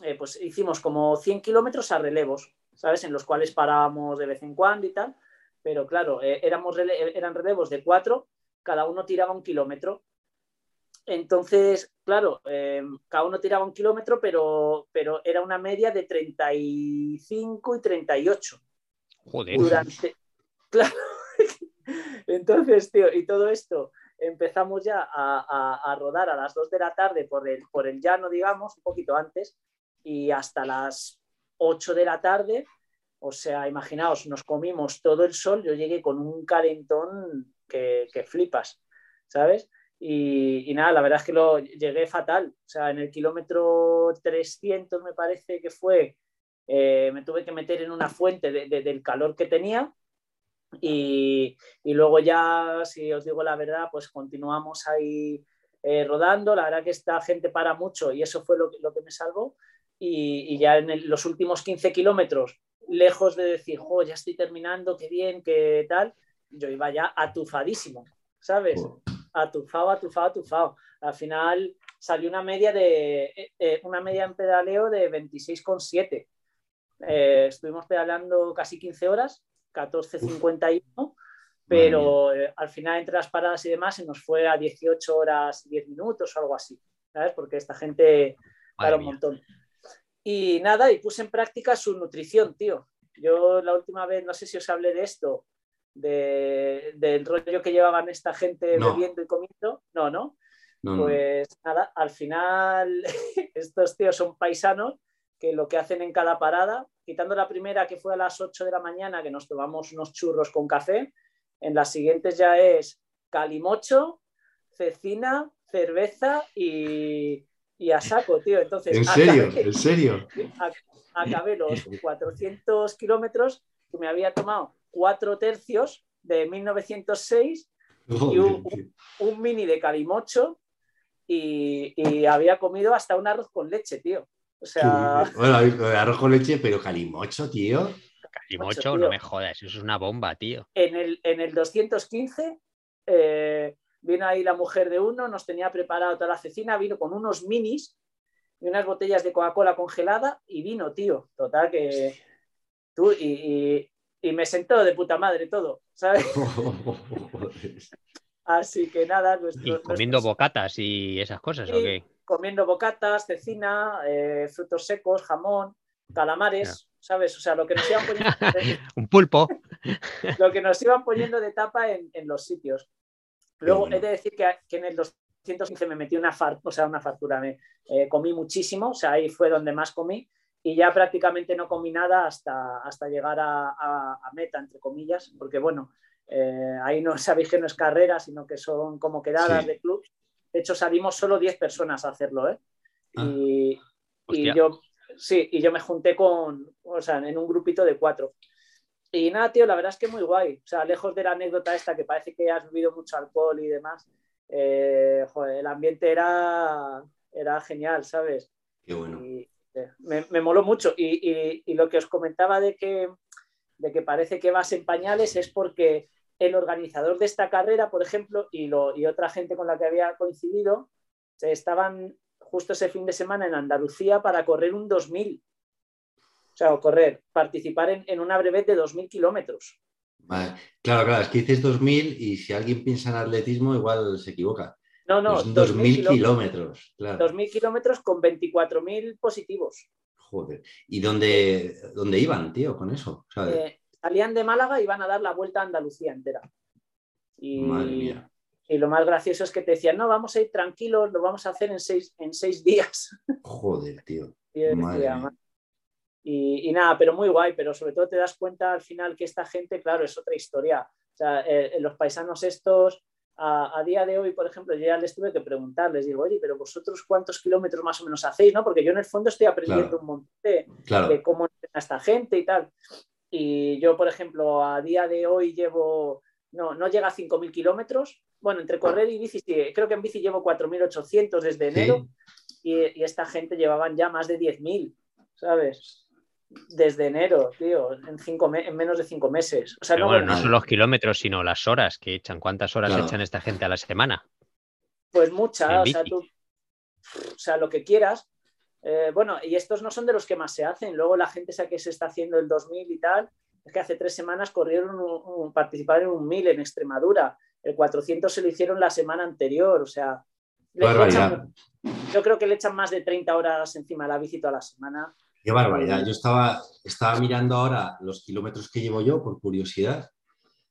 eh, pues hicimos como 100 kilómetros a relevos, ¿sabes? En los cuales parábamos de vez en cuando y tal, pero claro, eh, éramos eran relevos de cuatro, cada uno tiraba un kilómetro entonces, claro, eh, cada uno tiraba un kilómetro, pero, pero era una media de 35 y 38. Joder. Claro. Entonces, tío, y todo esto empezamos ya a, rodar a las 2 de la tarde por el, por el llano, digamos, un poquito antes, y hasta las 8 de la tarde, o sea, imaginaos, nos comimos todo el sol, yo llegué con un calentón que, flipas, ¿sabes? Y, nada, la verdad es que lo llegué fatal. O sea, en el kilómetro 300 me parece que fue, eh, me tuve que meter en una fuente del calor que tenía. Y, luego ya, si os digo la verdad, pues continuamos ahí eh, rodando. La verdad que esta gente para mucho y eso fue lo, lo que me salvó. Y, ya en los últimos 15 kilómetros, lejos de decir, jo, ya estoy terminando, qué bien, qué tal, yo iba ya atufadísimo, ¿sabes? Atufado, atufado, atufado. Al final salió una media de eh, eh, una media en pedaleo de 26,7. Eh, estuvimos pedaleando casi 15 horas, 14.51, pero al final entre las paradas y demás se nos fue a 18 horas y 10 minutos o algo así, ¿sabes? Porque esta gente para un montón. Y nada, y puse en práctica su nutrición, tío. Yo la última vez, no sé si os hablé de esto, del rollo que llevaban esta gente bebiendo y comiendo. No, no. pues nada, al final estos tíos son paisanos que lo que hacen en cada parada, quitando la primera que fue a las 8 de la mañana, que nos tomamos unos churros con café, en las siguientes ya es calimocho, cecina, cerveza y, y a saco, tío. Entonces, ¿En serio? ¿En serio? Acabé los 400 kilómetros que me había tomado cuatro tercios de 1906 y un, mini de calimocho y, y, había comido hasta un arroz con leche, tío. O sea... Bueno, arroz con leche, pero calimocho, tío. Calimocho, no me jodas, eso es una bomba, tío. En el, en el 215 eh, Vino ahí la mujer de uno, nos tenía preparado toda la cecina, vino con unos minis y unas botellas de Coca-Cola congelada y vino, tío. Total, que tú y, me sentó de puta madre todo, ¿sabes? Así que nada. comiendo bocatas y esas cosas, ¿o qué? Comiendo bocatas, cecina, eh, frutos secos, jamón, calamares, ¿sabes? O sea, lo que nos iban poniendo. Un pulpo. lo que nos iban poniendo de tapa en, en los sitios. Luego he de decir que, en el 215 me metí una, o sea, una factura, me eh, comí muchísimo, o sea, ahí fue donde más comí y ya prácticamente no comí nada hasta, hasta llegar a, meta, entre comillas, porque bueno, eh, ahí no sabéis que no es carrera, sino que son como quedadas de club. De hecho, salimos solo 10 personas a hacerlo, ¿eh? Ah. y, y, yo, sí, y yo me junté con, o sea, en un grupito de cuatro. Y nada, tío, la verdad es que muy guay. O sea, lejos de la anécdota esta que parece que has bebido mucho alcohol y demás, eh, el ambiente era, era genial, ¿sabes? Qué bueno. Y, eh, me, moló mucho. Y, lo que os comentaba de que, de que parece que vas en pañales es porque el organizador de esta carrera, por ejemplo, y, lo, y otra gente con la que había coincidido, estaban justo ese fin de semana en Andalucía para correr un 2000 sea, o correr, participar en, una brevet de 2.000 kilómetros. Vale. Claro, claro, es que dices 2.000 y si alguien piensa en atletismo igual se equivoca. No, no, 2.000 kilómetros. Claro. 2.000 kilómetros con 24.000 positivos. Joder. ¿Y dónde, dónde iban, tío, con eso? Eh, salían de Málaga y iban a dar la vuelta a Andalucía entera. Y, Madre mía. y lo más gracioso es que te decían, no, vamos a ir tranquilos, lo vamos a hacer en seis, en seis días. Joder, tío. Madre y, nada, pero muy guay, pero sobre todo te das cuenta al final que esta gente, claro, es otra historia. O sea, eh, los paisanos estos, a, día de hoy, por ejemplo, yo ya les tuve que preguntar, les digo, oye, pero vosotros cuántos kilómetros más o menos hacéis, ¿no? Porque yo en el fondo estoy aprendiendo un montón de, cómo entrena esta gente y tal. Y yo, por ejemplo, a día de hoy llevo, no, no llega a 5.000 kilómetros. Bueno, entre correr y bici, creo que en bici llevo 4.800 desde enero y, y, esta gente llevaban ya más de 10.000, ¿sabes? Desde enero, tío, en, cinco en menos de cinco meses. O sea, no, bueno, no son los kilómetros, sino las horas que echan. ¿Cuántas horas echan esta gente a la semana? Pues muchas, o sea, tú, o sea, lo que quieras. Eh, bueno, y estos no son de los que más se hacen. Luego la gente esa que se está haciendo el 2000 y tal, es que hace tres semanas corrieron, un, participaron en un 1000 en Extremadura. El 400 se lo hicieron la semana anterior, o sea, yo creo que le echan más de 30 horas encima de la bici toda la semana. Qué barbaridad. Yo estaba, estaba mirando ahora los kilómetros que llevo yo por curiosidad.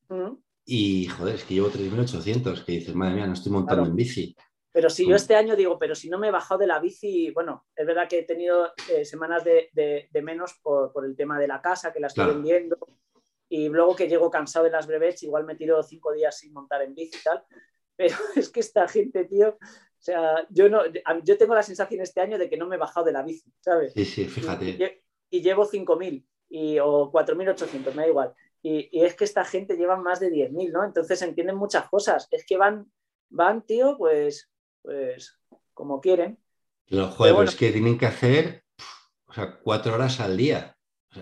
Mm. Y joder, es que llevo 3.800, que dices, madre mía, no estoy montando en bici. Pero si yo este año digo, pero si no me he bajado de la bici, bueno, es verdad que he tenido eh, semanas de, menos por, el tema de la casa, que la estoy vendiendo, y luego que llego cansado de las brevets, igual me tiro cinco días sin montar en bici y tal. Pero es que esta gente, tío, o sea, yo, no, yo tengo la sensación este año de que no me he bajado de la bici, ¿sabes? Sí, sí, fíjate. Y, llevo 5.000 y, o 4.800, me da igual. Y, y, es que esta gente lleva más de 10.000, ¿no? Entonces entienden muchas cosas. Es que van, van, tío, pues pues como quieren. Los juegos que tienen que hacer o sea, cuatro horas al día.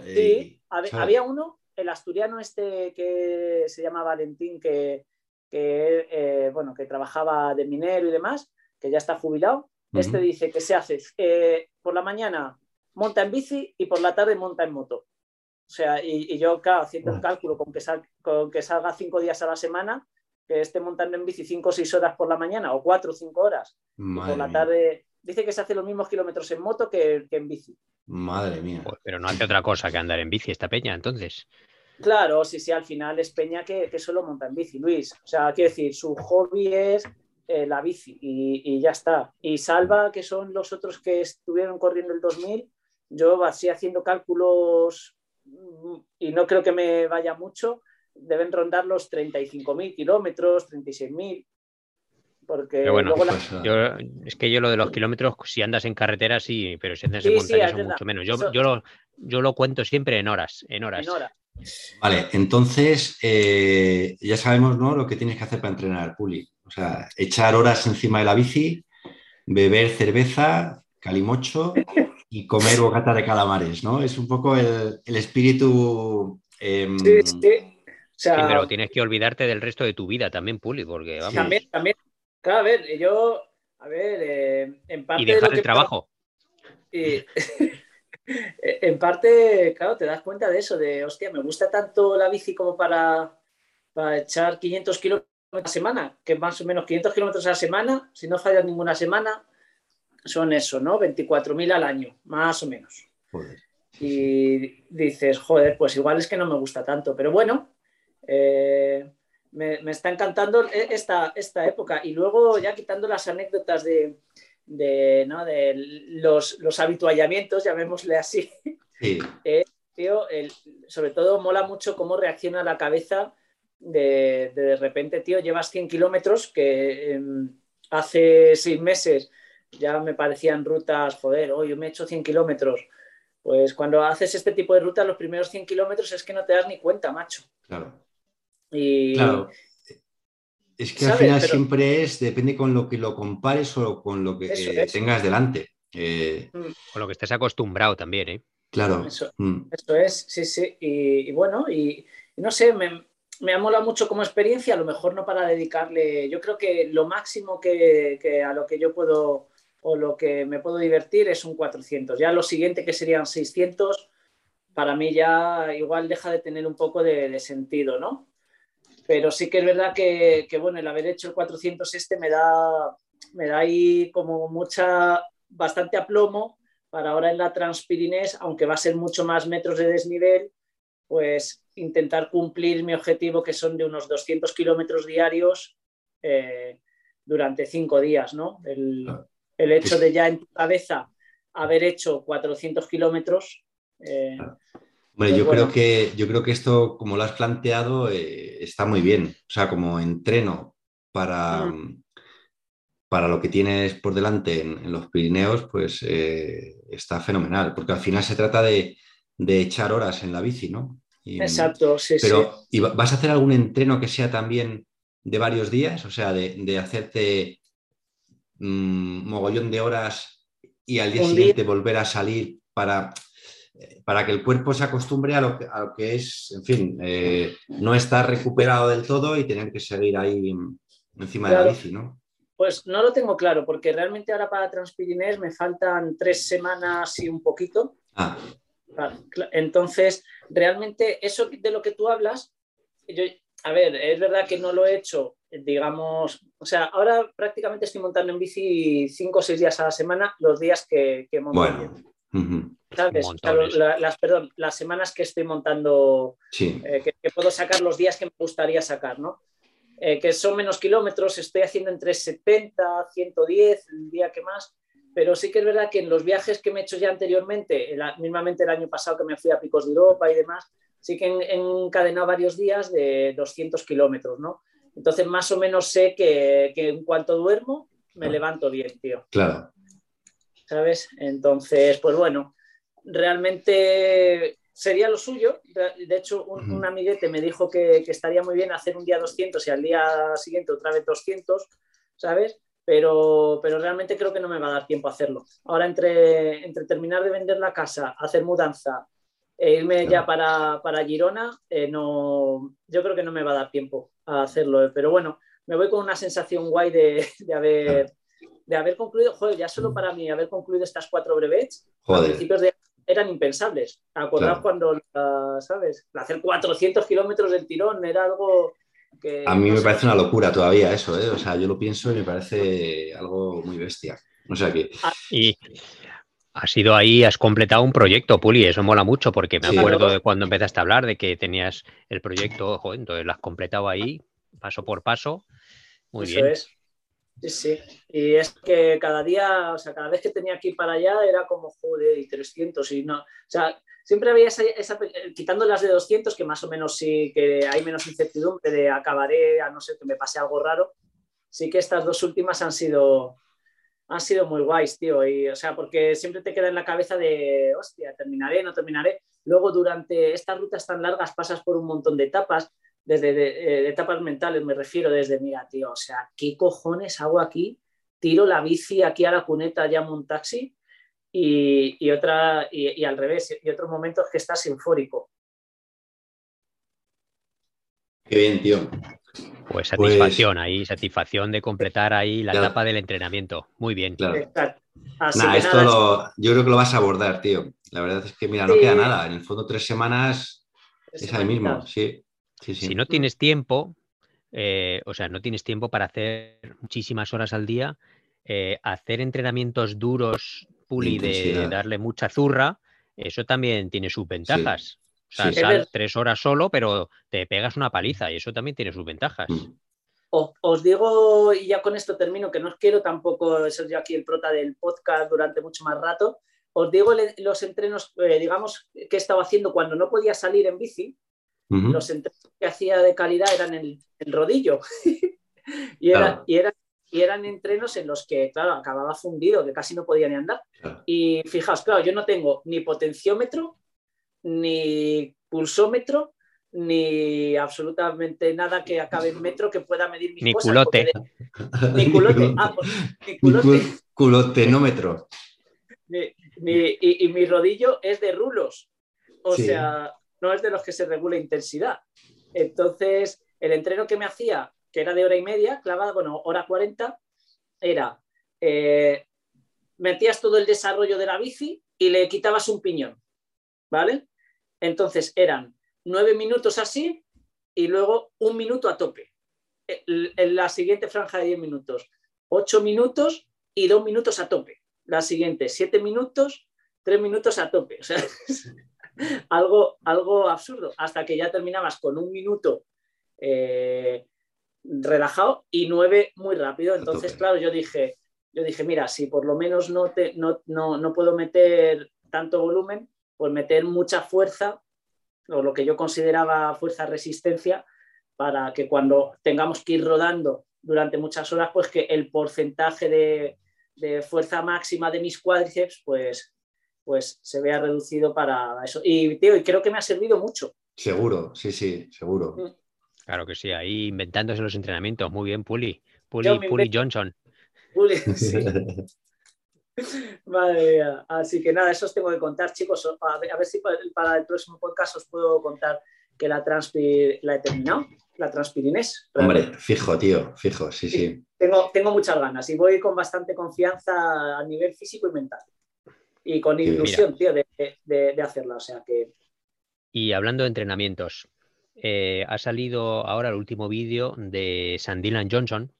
sí, había uno, el asturiano este que se llama Valentín, que, eh, bueno, que trabajaba de minero y demás, que ya está jubilado. Este dice que se hace eh, por la mañana monta en bici y por la tarde monta en moto. O sea, y, yo, claro, haciendo el cálculo con que, con que salga cinco días a la semana, que esté montando en bici cinco o seis horas por la mañana o cuatro o cinco horas, por la tarde. Dice que se hace los mismos kilómetros en moto que, en bici. Madre mía. Pues, pero no hace otra cosa que andar en bici esta peña, entonces. Claro, sí, sí, al final es peña que, que solo monta en bici, Luis. O sea, quiero decir, su hobby es eh, la bici y, ya está. Y Salva, que son los otros que estuvieron corriendo el 2000, yo así haciendo cálculos mm, y no creo que me vaya mucho, deben rondar los 35.000 kilómetros, 36.000. Porque bueno, pues, es que yo lo de los kilómetros, si andas en carretera, sí, pero si andas en montaña son mucho menos. Yo, yo, lo, yo, lo, cuento siempre en horas, en horas. Vale, entonces eh, ya sabemos ¿no? lo que tienes que hacer para entrenar, Puli. O sea, echar horas encima de la bici, beber cerveza, calimocho y comer bocata de calamares, ¿no? Es un poco el, espíritu. Em, sí, sí. pero tienes que olvidarte del resto de tu vida también, Puli, porque vamos. También, también. Claro, a ver, yo, a ver, eh, en parte. Y dejar el trabajo. en parte, claro, te das cuenta de eso, de, hostia, me gusta tanto la bici como para, para echar 500 kilómetros a la semana, que más o menos 500 kilómetros a la semana, si no fallas ninguna semana, son eso, ¿no? 24.000 al año, más o menos. Y dices, joder, pues igual es que no me gusta tanto, pero bueno, eh, me, está encantando e, esta, esta época. Y luego ya quitando las anécdotas de, ¿no? de los, los habituallamientos, llamémosle así, eh, tío, sobre todo mola mucho cómo reacciona la cabeza de de, repente, tío, llevas 100 kilómetros que em, hace seis meses ya me parecían rutas, joder, hoy yo me he hecho 100 kilómetros. Pues cuando haces este tipo de rutas, los primeros 100 kilómetros es que no te das ni cuenta, macho. Claro. Y, claro. Es que al final siempre es, depende con lo que lo compares o con lo que eh, tengas delante. Eh, mm. Con lo que estés acostumbrado también, ¿eh? Claro. Eso, mm. es, sí, sí. Y, bueno, y, no sé, me, me ha molado mucho como experiencia, a lo mejor no para dedicarle, yo creo que lo máximo que, que a lo que yo puedo o lo que me puedo divertir es un 400. Ya lo siguiente que serían 600, para mí ya igual deja de tener un poco de, sentido, ¿no? Pero sí que es verdad que, bueno, el haber hecho el 400 este me da, me da ahí como mucha, bastante aplomo para ahora en la Transpirinés, aunque va a ser mucho más metros de desnivel, pues intentar cumplir mi objetivo que son de unos 200 kilómetros diarios eh, durante cinco días, ¿no? El, el hecho de ya en tu cabeza haber hecho 400 kilómetros. Eh, pues yo, creo que, yo creo que esto, como lo has planteado, eh, está muy bien. O sea, como entreno para, mm. para lo que tienes por delante en, los Pirineos, pues eh, está fenomenal, porque al final se trata de, echar horas en la bici, ¿no? Exacto, sí, pero, ¿y vas a hacer algún entreno que sea también de varios días? O sea, de, de hacerte Mm, mogollón de horas y al día siguiente volver a salir para, para que el cuerpo se acostumbre a lo que, a lo que es, en fin, eh, no estar recuperado del todo y tener que seguir ahí encima de la bici, ¿no? Pues no lo tengo claro, porque realmente ahora para Transpirinés me faltan tres semanas y un poquito. Ah. Entonces, realmente eso de lo que tú hablas, yo, a ver, es verdad que no lo he hecho digamos, o sea, ahora prácticamente estoy montando en bici cinco o seis días a la semana, los días que, monto. Bueno. ¿Sabes? las, perdón, las semanas que estoy montando, eh, que, puedo sacar los días que me gustaría sacar, ¿no? Eh, que son menos kilómetros, estoy haciendo entre 70, 110, el día que más, pero sí que es verdad que en los viajes que me he hecho ya anteriormente, mismamente el año pasado que me fui a Picos de Europa y demás, sí que he encadenado varios días de 200 kilómetros, ¿no? Entonces, más o menos sé que, en cuanto duermo, me levanto bien, tío. Claro. ¿Sabes? Entonces, pues bueno, realmente sería lo suyo. De hecho, un, amiguete me dijo que, estaría muy bien hacer un día 200 y al día siguiente otra vez 200, ¿sabes? pero, pero realmente creo que no me va a dar tiempo a hacerlo. Ahora entre, entre terminar de vender la casa, hacer mudanza e irme ya para, para Girona, eh, no, yo creo que no me va a dar tiempo a hacerlo. Pero bueno, me voy con una sensación guay de, de haber, de haber concluido, joder, ya solo para mí haber concluido estas cuatro brevets, a principios de eran impensables. Acordar cuando, ¿sabes? Hacer 400 kilómetros del tirón era algo a mí me parece una locura todavía eso, ¿eh? O sea, yo lo pienso y me parece algo muy bestia. O sea que... Ah, y has ido ahí, has completado un proyecto, Puli, eso mola mucho porque me acuerdo de cuando empezaste a hablar de que tenías el proyecto, joder, entonces lo has completado ahí, paso por paso. Muy bien. Es. Sí, sí. Y es que cada día, o sea, cada vez que tenía que ir para allá era como, joder, y 300 y no. O sea, siempre había esa, eh, quitando las de 200, que más o menos sí que hay menos incertidumbre de acabaré, a no ser que me pase algo raro. Sí que estas dos últimas han sido, han sido muy guays, tío. Y, o sea, porque siempre te queda en la cabeza de, hostia, terminaré, no terminaré. Luego, durante estas rutas tan largas, pasas por un montón de etapas desde de, etapas mentales me refiero, desde, mira, tío, o sea, ¿qué cojones hago aquí? Tiro la bici aquí a la cuneta, llamo un taxi y, otra, y, al revés, y otros momentos que estás eufórico. Qué bien, tío. Pues satisfacción ahí, satisfacción de completar ahí la etapa del entrenamiento. Muy bien. Claro. esto yo creo que lo vas a abordar, tío. La verdad es que, mira, no queda nada. En el fondo, tres semanas es ahí mismo, sí. Si no tienes tiempo, eh, o sea, no tienes tiempo para hacer muchísimas horas al día, eh, hacer entrenamientos duros, puli, de, darle mucha zurra, eso también tiene sus ventajas. O sea, tres horas solo, pero te pegas una paliza y eso también tiene sus ventajas. Mm. Os, digo, y ya con esto termino, que no os quiero tampoco ser yo aquí el prota del podcast durante mucho más rato. Os digo los entrenos, eh, digamos, que he estado haciendo cuando no podía salir en bici, los entrenos que hacía de calidad eran el, el rodillo. y, era, y, y, eran entrenos en los que, claro, acababa fundido, que casi no podía ni andar. Y fijaos, claro, yo no tengo ni potenciómetro, ni pulsómetro, ni absolutamente nada que acabe en metro que pueda medir mis ni Culote. ni culote. Ah, pues, ni culote. culotenómetro. y, y, mi rodillo es de rulos. O sea, no es de los que se regula intensidad. Entonces, el entreno que me hacía, que era de hora y media, clavada, bueno, hora 40, era, eh, metías todo el desarrollo de la bici y le quitabas un piñón, ¿vale? Entonces eran nueve minutos así y luego un minuto a tope. En la siguiente franja de diez minutos, ocho minutos y dos minutos a tope. La siguiente, siete minutos, tres minutos a tope. O sea, algo, algo absurdo, hasta que ya terminabas con un minuto eh, relajado y nueve muy rápido. Entonces, claro, yo dije, yo dije, mira, si por lo menos no, te, no, no, puedo meter tanto volumen, pues meter mucha fuerza, o lo que yo consideraba fuerza resistencia, para que cuando tengamos que ir rodando durante muchas horas, pues que el porcentaje de, de fuerza máxima de mis cuádriceps, pues pues se vea reducido para eso. Y, tío, y creo que me ha servido mucho. Seguro, sí, sí, seguro. Mm. Claro que sí, ahí inventándose los entrenamientos. Muy bien, Puli. Puli, Puli Johnson. Puli, sí. Madre mía. Así que nada, eso os tengo que contar, chicos. A ver, si para el próximo podcast os puedo contar que la, transpir, la he terminado, la transpirinés. Hombre, fijo, tío, fijo, sí, sí. Tengo, tengo muchas ganas y voy con bastante confianza a nivel físico y mental y con ilusión, tío, de, hacerla. O sea que. Y hablando de entrenamientos, eh, ha salido ahora el último vídeo de Sandilan Johnson,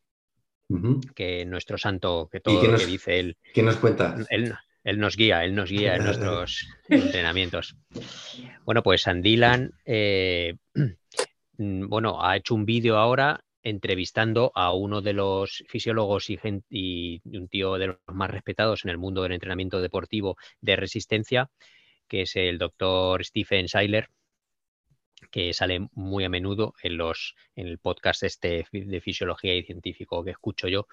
que nuestro santo, que todo lo que dice él. ¿Qué nos cuenta? Él, nos guía, él nos guía en nuestros entrenamientos. Bueno, pues Sandilan, eh, bueno, ha hecho un vídeo ahora entrevistando a uno de los fisiólogos y, y, un tío de los más respetados en el mundo del entrenamiento deportivo de resistencia, que es el doctor Stephen Seiler, que sale muy a menudo en, los, en el podcast este de fisiología y científico que escucho yo.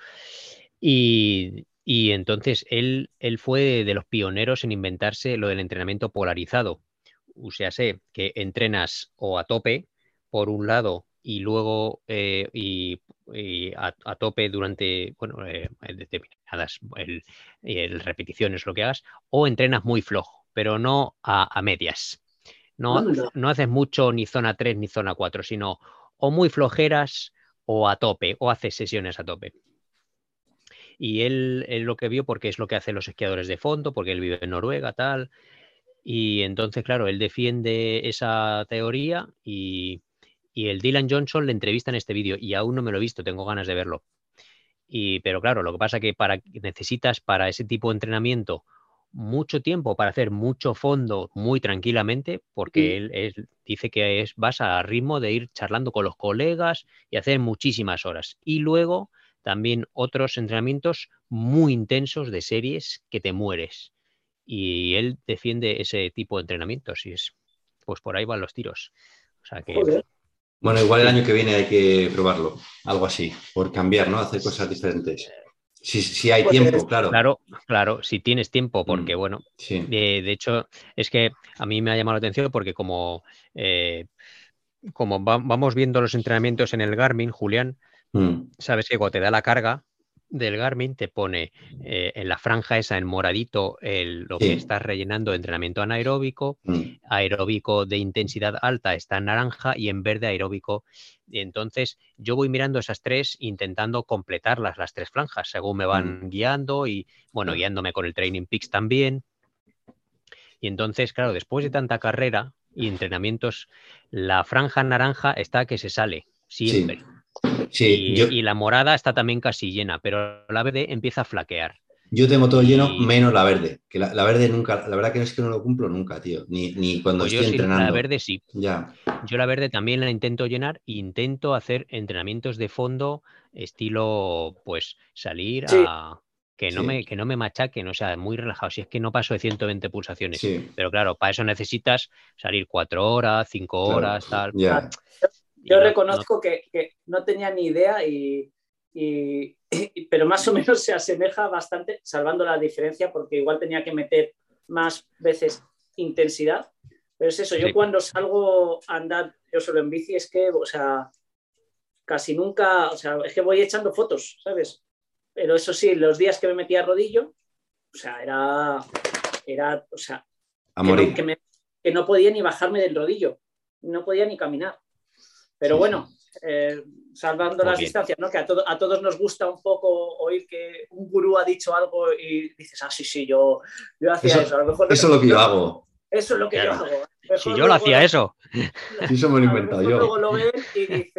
Y, y entonces él, él fue de los pioneros en inventarse lo del entrenamiento polarizado. O sea, sé que entrenas o a tope, por un lado, y luego eh, y, a, tope durante, bueno, eh, determinadas el, repeticiones, lo que hagas, o entrenas muy flojo, pero no a, medias. No, no haces mucho ni zona 3 ni zona 4, sino o muy flojeras o a tope, o haces sesiones a tope. Y él, él, lo que vio, porque es lo que hacen los esquiadores de fondo, porque él vive en Noruega, tal. Y entonces, claro, él defiende esa teoría y, y el Dylan Johnson le entrevista en este vídeo y aún no me lo he visto, tengo ganas de verlo. Y, pero claro, lo que pasa es que para, necesitas para ese tipo de entrenamiento mucho tiempo para hacer mucho fondo muy tranquilamente, porque él, dice que es, vas a ritmo de ir charlando con los colegas y hacer muchísimas horas. Y luego también otros entrenamientos muy intensos de series que te mueres. Y él defiende ese tipo de entrenamientos y es, pues por ahí van los tiros. O sea que... Bueno, igual el año que viene hay que probarlo, algo así, por cambiar, ¿no? Hacer cosas diferentes. Si, hay pues tiempo, claro. Claro, claro, si tienes tiempo, porque mm, bueno, de, hecho, es que a mí me ha llamado la atención porque como, eh, como vamos viendo los entrenamientos en el Garmin, Julián, mm. sabes que cuando te da la carga, del Garmin te pone eh, en la franja esa en moradito lo que estás rellenando de entrenamiento anaeróbico, mm. aeróbico de intensidad alta está en naranja y en verde aeróbico. Y entonces yo voy mirando esas tres intentando completarlas, las tres franjas, según me van mm. guiando y bueno, guiándome con el Training Peaks también. Y entonces, claro, después de tanta carrera y entrenamientos, la franja naranja está que se sale siempre y, la morada está también casi llena, pero la verde empieza a flaquear. Yo tengo todo lleno menos la verde, que la, verde nunca, la verdad que es que no lo cumplo nunca, tío, ni, cuando pues estoy entrenando. La verde sí. Ya. Yo la verde también la intento llenar e intento hacer entrenamientos de fondo estilo, pues, salir a... Que no, me, que no me machaquen, o sea, muy relajado. Si es que no paso de 120 pulsaciones. Pero claro, para eso necesitas salir cuatro horas, cinco horas, tal. Yo reconozco Que, no tenía ni idea, y, pero más o menos se asemeja bastante, salvando la diferencia, porque igual tenía que meter más veces intensidad. Pero es eso, yo cuando salgo a andar, yo solo en bici, es que, o sea, casi nunca, o sea, es que voy echando fotos, ¿sabes? Pero eso sí, los días que me metía a rodillo, o sea, era, era o sea, que, que no podía ni bajarme del rodillo, no podía ni caminar. Pero bueno, eh, salvando las distancias, ¿no? que a, a, todos nos gusta un poco oír que un gurú ha dicho algo y dices, ah, sí, sí, yo, yo hacía eso. eso es lo que yo hago. Eso es lo que yo hago. si yo lo hacía eso. Sí, eso me lo he inventado yo. Luego lo ves y dices,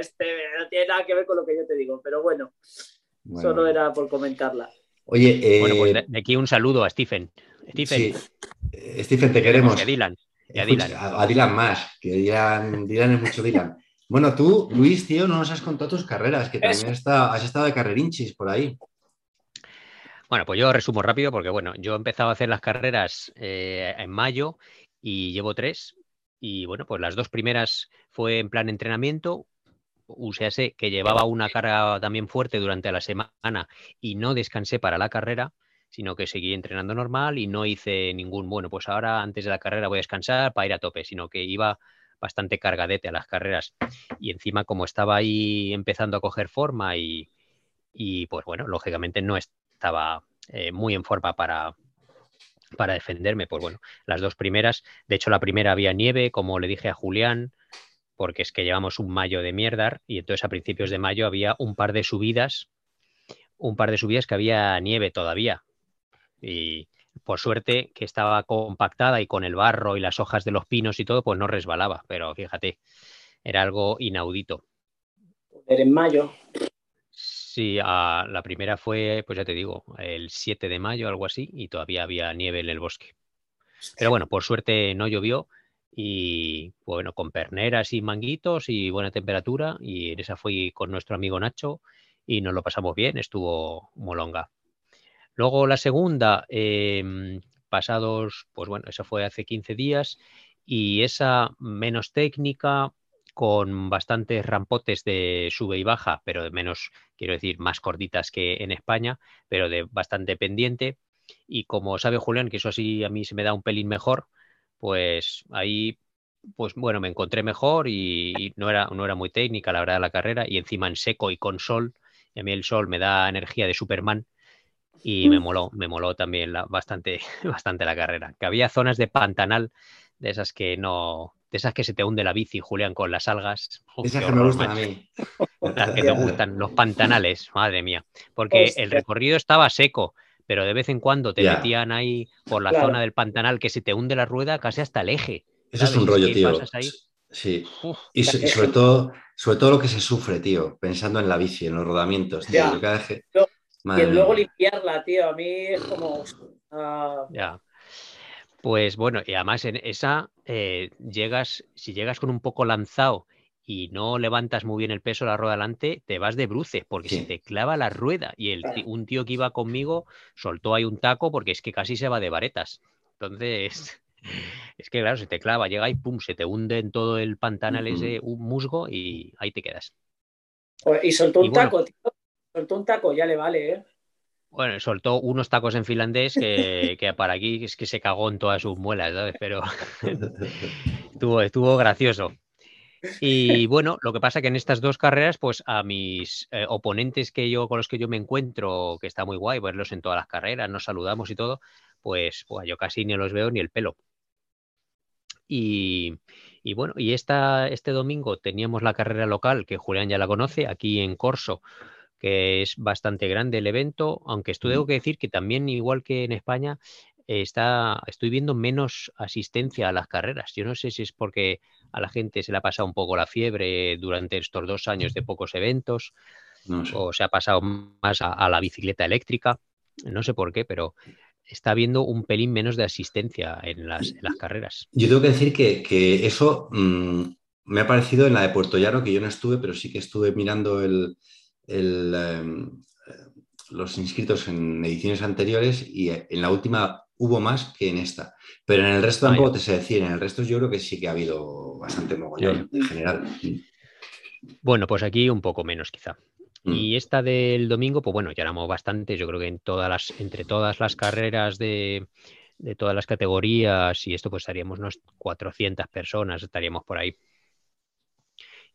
este no tiene nada que ver con lo que yo te digo, pero bueno, solo era por comentarla. Oye, eh... bueno, pues de aquí un saludo a Stephen. Stephen, sí. Eh, Stephen te queremos. A Dylan. Y a Dylan. A, Dylan más, que Dylan, Dylan es mucho Dylan. Bueno, tú, Luis, tío, no nos has contado tus carreras, que también has estado de carrerinchis por ahí. Bueno, pues yo resumo rápido porque, bueno, yo he empezado a hacer las carreras eh, en mayo y llevo tres. Y bueno, pues las dos primeras fue en plan entrenamiento, usé que llevaba una carga también fuerte durante la semana y no descansé para la carrera sino que seguí entrenando normal y no hice ningún, bueno, pues ahora antes de la carrera voy a descansar para ir a tope, sino que iba bastante cargadete a las carreras. Y encima, como estaba ahí empezando a coger forma y, pues bueno, lógicamente no estaba eh, muy en forma para, para defenderme, pues bueno, las dos primeras, de hecho la primera había nieve, como le dije a Julián, porque es que llevamos un mayo de mierda y entonces a principios de mayo había un par de subidas, un par de subidas que había nieve todavía, y por suerte que estaba compactada y con el barro y las hojas de los pinos y todo, pues no resbalaba, pero fíjate, era algo inaudito. Era en mayo. Sí, la primera fue, pues ya te digo, el 7 de mayo, algo así, y todavía había nieve en el bosque. Pero bueno, por suerte no llovió y bueno, con perneras y manguitos y buena temperatura, y en esa fui con nuestro amigo Nacho y nos lo pasamos bien, estuvo molonga. Luego la segunda, em, pasados, pues bueno, eso fue hace 15 días y esa menos técnica, con bastantes rampotes de sube y baja, pero de menos, quiero decir, más cortitas que en España, pero de bastante pendiente. Y como sabe Julián, que eso así a mí se me da un pelín mejor, pues ahí pues bueno, me encontré mejor y, no, era, no era muy técnica la verdad la carrera y encima en seco y con sol, y a mí el sol me da energía de Superman y me moló, me moló también bastante, bastante la carrera. Que había zonas de pantanal, de esas que no, de esas que se te hunde la bici, Julián, con las algas. esas que me gustan a mí. Las que te gustan, los pantanales, madre mía. Porque el recorrido estaba seco, pero de vez en cuando te metían ahí por la zona del pantanal que se te hunde la rueda casi hasta el eje. Eso es un rollo, tío. Sí. y, sobre todo, sobre todo lo que se sufre, tío, pensando en la bici, en los rodamientos, tío. Y luego limpiarla, tío, a mí es como. Ah. Ya. Pues bueno, y además en esa eh, llegas, si llegas con un poco lanzado y no levantas muy bien el peso de la rueda delante, te vas de bruce, porque se te clava la rueda. Y el, un tío que iba conmigo soltó ahí un taco porque es que casi se va de varetas. Entonces, es que claro, se te clava, llega y pum, se te hunde en todo el pantanal ese un musgo y ahí te quedas. Y soltó un taco, tío. Soltó un taco, ya le vale, ¿eh? Bueno, soltó unos tacos en finlandés que, para aquí es que se cagó en todas sus muelas, ¿sabes? Pero estuvo, estuvo gracioso. Y bueno, lo que pasa que en estas dos carreras, pues a mis eh, oponentes que yo, con los que yo me encuentro, que está muy guay verlos en todas las carreras, nos saludamos y todo, pues, pues yo casi ni los veo ni el pelo. Y, y bueno, y esta, este domingo teníamos la carrera local, que Julián ya la conoce, aquí en Corso, que es bastante grande el evento, aunque esto tengo que decir que también, igual que en España, está, estoy viendo menos asistencia a las carreras. Yo no sé si es porque a la gente se le ha pasado un poco la fiebre durante estos dos años de pocos eventos, o se ha pasado más a, la bicicleta eléctrica, no sé por qué, pero está habiendo un pelín menos de asistencia en las, carreras. Yo tengo que decir que, eso mm, me ha parecido en la de Puerto Llano, que yo no estuve, pero sí que estuve mirando el, Em, los inscritos en ediciones anteriores y en la última hubo más que en esta. Pero en el resto tampoco te sé decir, en el resto yo creo que sí que ha habido bastante mogollón en general. Bueno, pues aquí un poco menos quizá. Mm. Y esta del domingo, pues bueno, ya éramos bastante, yo creo que en todas las, entre todas las carreras de, de todas las categorías y esto pues estaríamos unos 400 personas, estaríamos por ahí.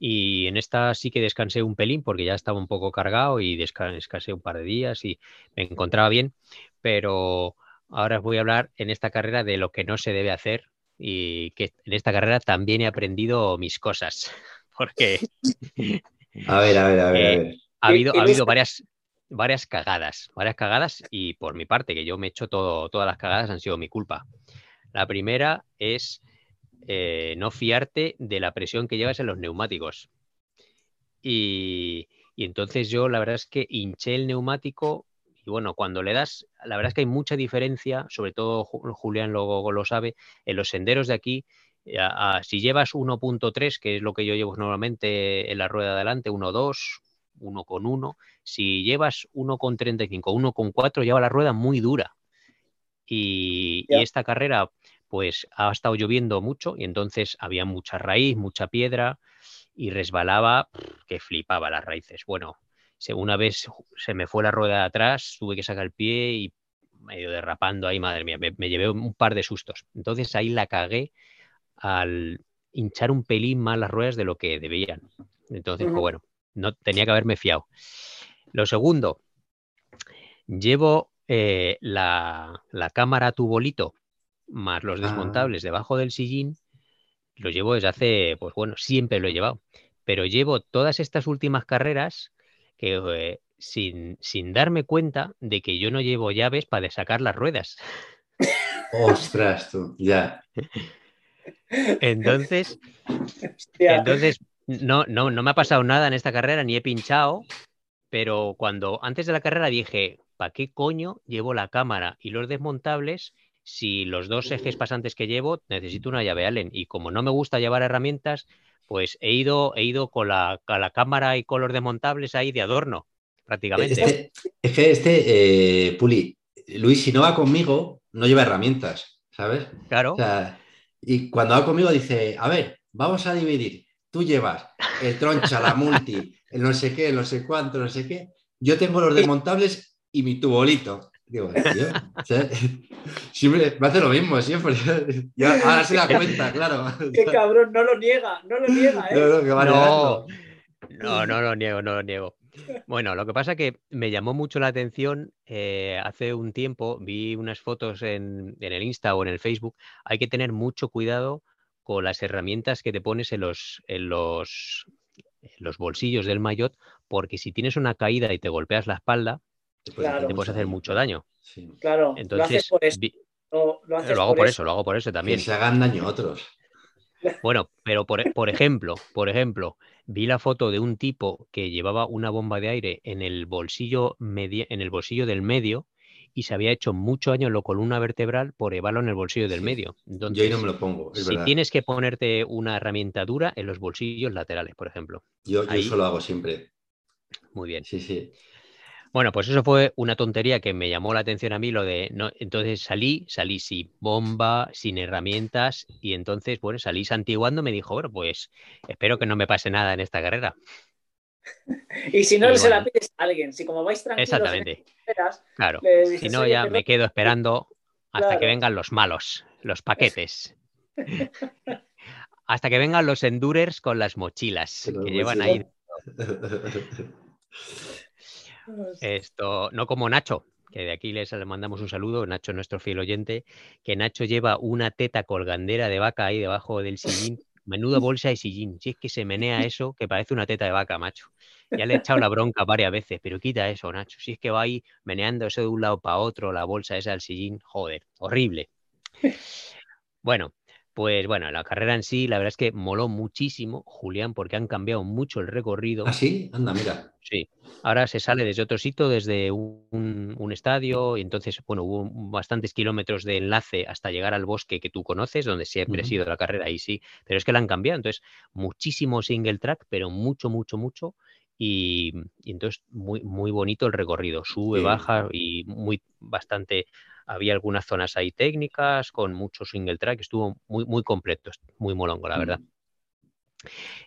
Y en esta sí que descansé un pelín porque ya estaba un poco cargado y descansé un par de días y me encontraba bien. Pero ahora os voy a hablar en esta carrera de lo que no se debe hacer y que en esta carrera también he aprendido mis cosas. Porque. A ver, a ver, a ver. Eh, ha habido, ha habido varias, varias cagadas, varias cagadas y por mi parte, que yo me he hecho todo, todas las cagadas han sido mi culpa. La primera es eh, no fiarte de la presión que llevas en los neumáticos. Y, entonces yo la verdad es que hinché el neumático y bueno, cuando le das, la verdad es que hay mucha diferencia, sobre todo Julián lo sabe, en los senderos de aquí, eh, si llevas 1.3, que es lo que yo llevo normalmente en la rueda de adelante, 1.2, 1.1, si llevas 1.35, 1.4, lleva la rueda muy dura. Y, y, esta carrera, pues ha estado lloviendo mucho y entonces había mucha raíz, mucha piedra y resbalaba que flipaba las raíces. Bueno, una vez se me fue la rueda de atrás, tuve que sacar el pie y medio derrapando ahí, madre mía, me, llevé un par de sustos. Entonces ahí la cagué al hinchar un pelín más las ruedas de lo que debían. Entonces, pues bueno, no tenía que haberme fiado. Lo segundo, llevo eh, la, la cámara tu bolito más los ah. desmontables debajo del sillín, los llevo desde hace, pues bueno, siempre lo he llevado. Pero llevo todas estas últimas carreras que, eh, sin, sin, darme cuenta de que yo no llevo llaves para sacar las ruedas. Ostras, tú, ya. Entonces, entonces no, no, no me ha pasado nada en esta carrera, ni he pinchado, pero cuando antes de la carrera dije, ¿para qué coño llevo la cámara y los desmontables si los dos ejes pasantes que llevo necesito una llave Allen y como no me gusta llevar herramientas, pues he ido, he ido con, la, cámara y con los desmontables ahí de adorno, prácticamente. Este, es que este, eh, Puli, Luis, si no va conmigo, no lleva herramientas, ¿sabes? Claro. y cuando va conmigo dice, a ver, vamos a dividir. Tú llevas el troncha, la multi, el no sé qué, el no sé cuánto, no sé qué. Yo tengo los desmontables y mi tubolito. Digo, tío, sea, siempre me hace lo mismo, siempre. Ya, ahora se da cuenta, claro. Qué cabrón, no lo niega, no lo niega, ¿eh? No, no, que va No, negando. no, no lo niego, no lo niego. Bueno, lo que pasa que me llamó mucho la atención eh, hace un tiempo, vi unas fotos en, en el Insta o en el Facebook. Hay que tener mucho cuidado con las herramientas que te pones en los, en los, en los bolsillos del maillot, porque si tienes una caída y te golpeas la espalda, Te puede Claro. te puedes hacer mucho daño. Sí. Claro, lo haces Entonces, por eso. vi- Lo, lo haces lo hago por eso, lo hago por eso Que también. se hagan daño a otros. Bueno, pero por, por ejemplo, por ejemplo, vi la foto de un tipo que llevaba una bomba de aire en el bolsillo medi- en el bolsillo del medio y se había hecho mucho daño en la columna vertebral por llevarlo en el bolsillo del Sí. medio. Yo ahí no me lo pongo, es si verdad. tienes que ponerte una herramienta dura en los bolsillos laterales, por ejemplo. Yo, yo ahí- eso lo hago siempre. Muy bien. Sí, sí. Bueno, pues eso fue una tontería que me llamó la atención a mí, lo de, no, entonces salí, salí sin bomba, sin herramientas, y entonces, bueno, salí santiguando, me dijo, bueno, pues espero que no me pase nada en esta carrera. Y si no, se la pides a alguien. Si como vais tranquilos en Exactamente, esperas, claro. Si no, "Oye, ya perdón". me quedo esperando hasta que vengan los malos, los paquetes. Hasta que vengan los endurers con las mochilas que llevan ahí esto, no como Nacho, que de aquí les le mandamos un saludo, Nacho, nuestro fiel oyente, que Nacho lleva una teta colgandera de vaca ahí debajo del sillín, menuda bolsa de sillín, si es que se menea eso, que parece una teta de vaca, macho. Ya le he echado la bronca varias veces, pero quita eso, Nacho, si es que va ahí meneando eso de un lado para otro, la bolsa esa del sillín, joder, horrible. Bueno, pues bueno, la carrera en sí, la verdad es que moló muchísimo, Julián, porque han cambiado mucho el recorrido. ¿Ah, sí? Anda, mira. Sí, ahora se sale desde otro sitio, desde un, un estadio, y entonces, bueno, hubo bastantes kilómetros de enlace hasta llegar al bosque que tú conoces, donde siempre ha sido la carrera, ahí sí, pero es que la han cambiado, entonces, muchísimo single track, pero mucho, mucho, mucho, y, y entonces muy, muy bonito el recorrido, sube, Sí. baja, y muy, bastante, había algunas zonas ahí técnicas, con mucho single track, estuvo muy, muy completo, muy molongo, la verdad.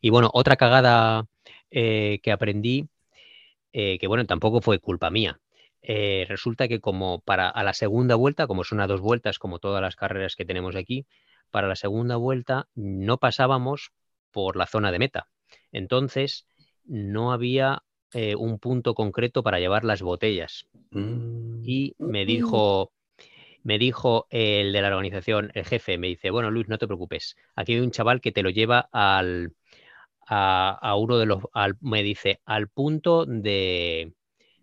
Y bueno, otra cagada eh, que aprendí, eh, que bueno, tampoco fue culpa mía. Eh, resulta que como para a la segunda vuelta, como son a dos vueltas, como todas las carreras que tenemos aquí, para la segunda vuelta no pasábamos por la zona de meta. Entonces, no había eh, un punto concreto para llevar las botellas. Mm. Y me dijo, me dijo el de la organización, el jefe, me dice, bueno, Luis, no te preocupes. Aquí hay un chaval que te lo lleva al, a, a uno de los, al- me dice, al punto de,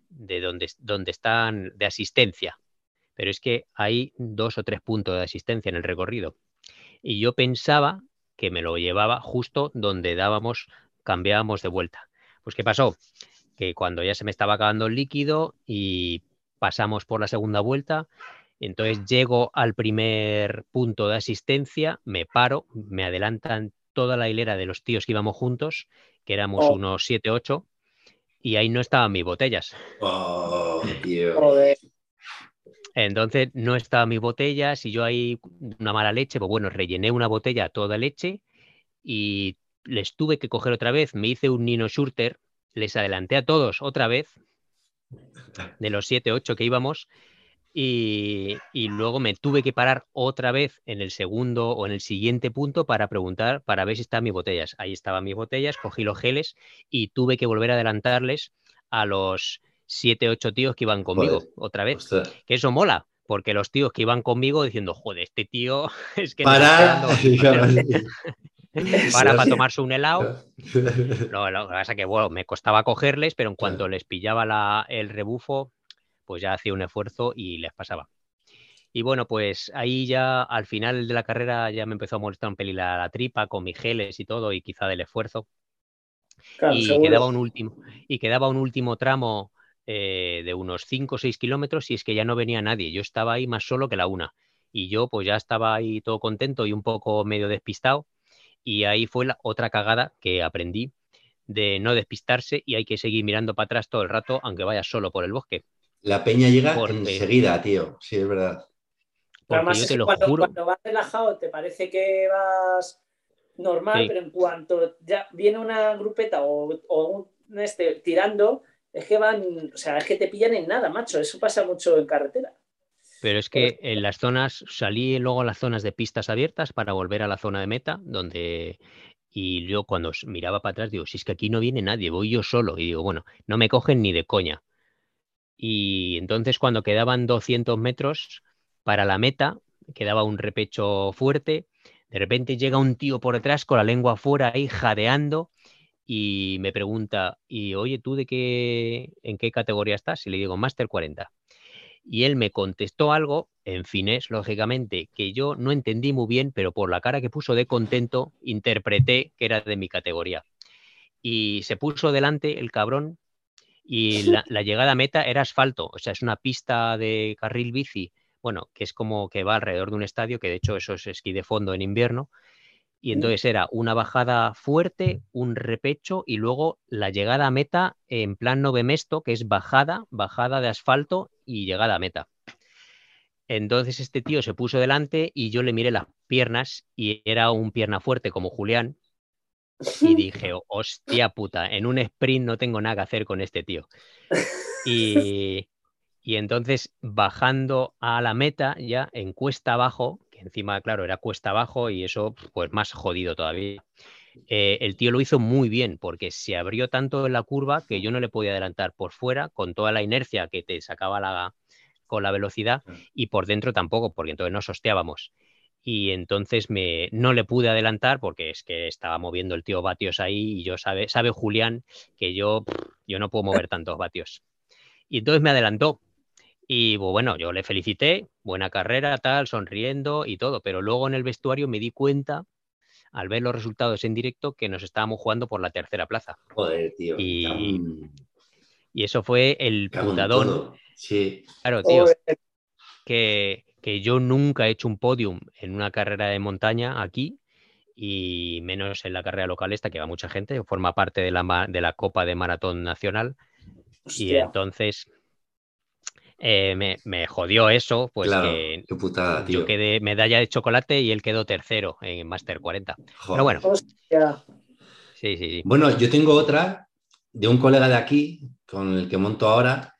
de donde, donde están de asistencia. Pero es que hay dos o tres puntos de asistencia en el recorrido. Y yo pensaba que me lo llevaba justo donde dábamos, cambiábamos de vuelta. Pues ¿qué pasó? Que cuando ya se me estaba acabando el líquido y pasamos por la segunda vuelta, entonces llego al primer punto de asistencia, me paro, me adelantan toda la hilera de los tíos que íbamos juntos, que éramos Oh. unos 7, 8, y ahí no estaban mis botellas. Oh. Joder. Entonces no estaban mis botellas y yo ahí, una mala leche, pues bueno, rellené una botella toda leche y les tuve que coger otra vez, me hice un Nino Schurter, les adelanté a todos otra vez, de los 7, 8 que íbamos, y, y luego me tuve que parar otra vez en el segundo o en el siguiente punto para preguntar, para ver si estaban mis botellas. Ahí estaban mis botellas, cogí los geles y tuve que volver a adelantarles a los 7, 8 tíos que iban conmigo Joder. otra vez. Que eso mola, porque los tíos que iban conmigo diciendo, joder, este tío es que Para. para, para tomarse un helado. Lo, lo que pasa que bueno, me costaba cogerles, pero en cuanto les pillaba la- el rebufo, pues ya hacía un esfuerzo y les pasaba. Y bueno, pues ahí ya al final de la carrera ya me empezó a molestar un pelín la, la tripa con mis geles y todo, y quizá del esfuerzo. Claro, y seguro. quedaba un último, y quedaba un último tramo eh, de unos 5 o 6 kilómetros y es que ya no venía nadie. Yo estaba ahí más solo que la una. Y yo pues ya estaba ahí todo contento y un poco medio despistado. Y ahí fue la otra cagada que aprendí de no despistarse y hay que seguir mirando para atrás todo el rato, aunque vayas solo por el bosque. La peña llega Porque- enseguida, tío. Sí, es verdad. Porque además yo te lo cuando, juro. cuando vas relajado te parece que vas normal, Sí. pero en cuanto ya viene una grupeta o, o un este tirando, es que van, o sea, es que te pillan en nada, macho. Eso pasa mucho en carretera. Pero es que en las zonas, salí luego a las zonas de pistas abiertas para volver a la zona de meta, donde y yo cuando miraba para atrás digo, si es que aquí no viene nadie, voy yo solo. Y digo, bueno, no me cogen ni de coña. Y entonces cuando quedaban 200 metros para la meta, quedaba un repecho fuerte, de repente llega un tío por detrás con la lengua afuera ahí jadeando y me pregunta, y oye, ¿tú de qué, en qué categoría estás? Y le digo, Master 40. Y él me contestó algo en finés, lógicamente, que yo no entendí muy bien, pero por la cara que puso de contento, interpreté que era de mi categoría. Y se puso delante el cabrón y la, llegada a meta era asfalto, o sea, es una pista de carril bici, bueno, que es como que va alrededor de un estadio, que de hecho eso es esquí de fondo en invierno, y entonces era una bajada fuerte, un repecho y luego la llegada a meta en plan novemesto, que es bajada, bajada de asfalto y llegada a meta. Entonces este tío se puso delante y yo le miré las piernas y era un pierna fuerte como Julián. Y dije, hostia puta, en un sprint no tengo nada que hacer con este tío. Y, y entonces bajando a la meta ya en cuesta abajo, encima, claro, era cuesta abajo y eso, pues más jodido todavía. Eh, el tío lo hizo muy bien porque se abrió tanto en la curva que yo no le podía adelantar por fuera con toda la inercia que te sacaba la, con la velocidad y por dentro tampoco, porque entonces nos hosteábamos. Y entonces me, no le pude adelantar porque es que estaba moviendo el tío vatios ahí y yo sabe, sabe Julián que yo, yo no puedo mover tantos vatios. Y entonces me adelantó y bueno, yo le felicité, buena carrera, tal, sonriendo y todo, pero luego en el vestuario me di cuenta, al ver los resultados en directo, que nos estábamos jugando por la tercera plaza. Joder, tío. Y, eso fue el putadón. Sí. Claro, tío. Que, que yo nunca he hecho un podium en una carrera de montaña aquí y menos en la carrera local esta, que va mucha gente, forma parte de la, de la Copa de Maratón Nacional. Y entonces eh, me, jodió eso, pues que yo quedé medalla de chocolate y él quedó tercero en Master 40. Pero bueno. Sí, sí, sí. Bueno, yo tengo otra de un colega de aquí, con el que monto ahora,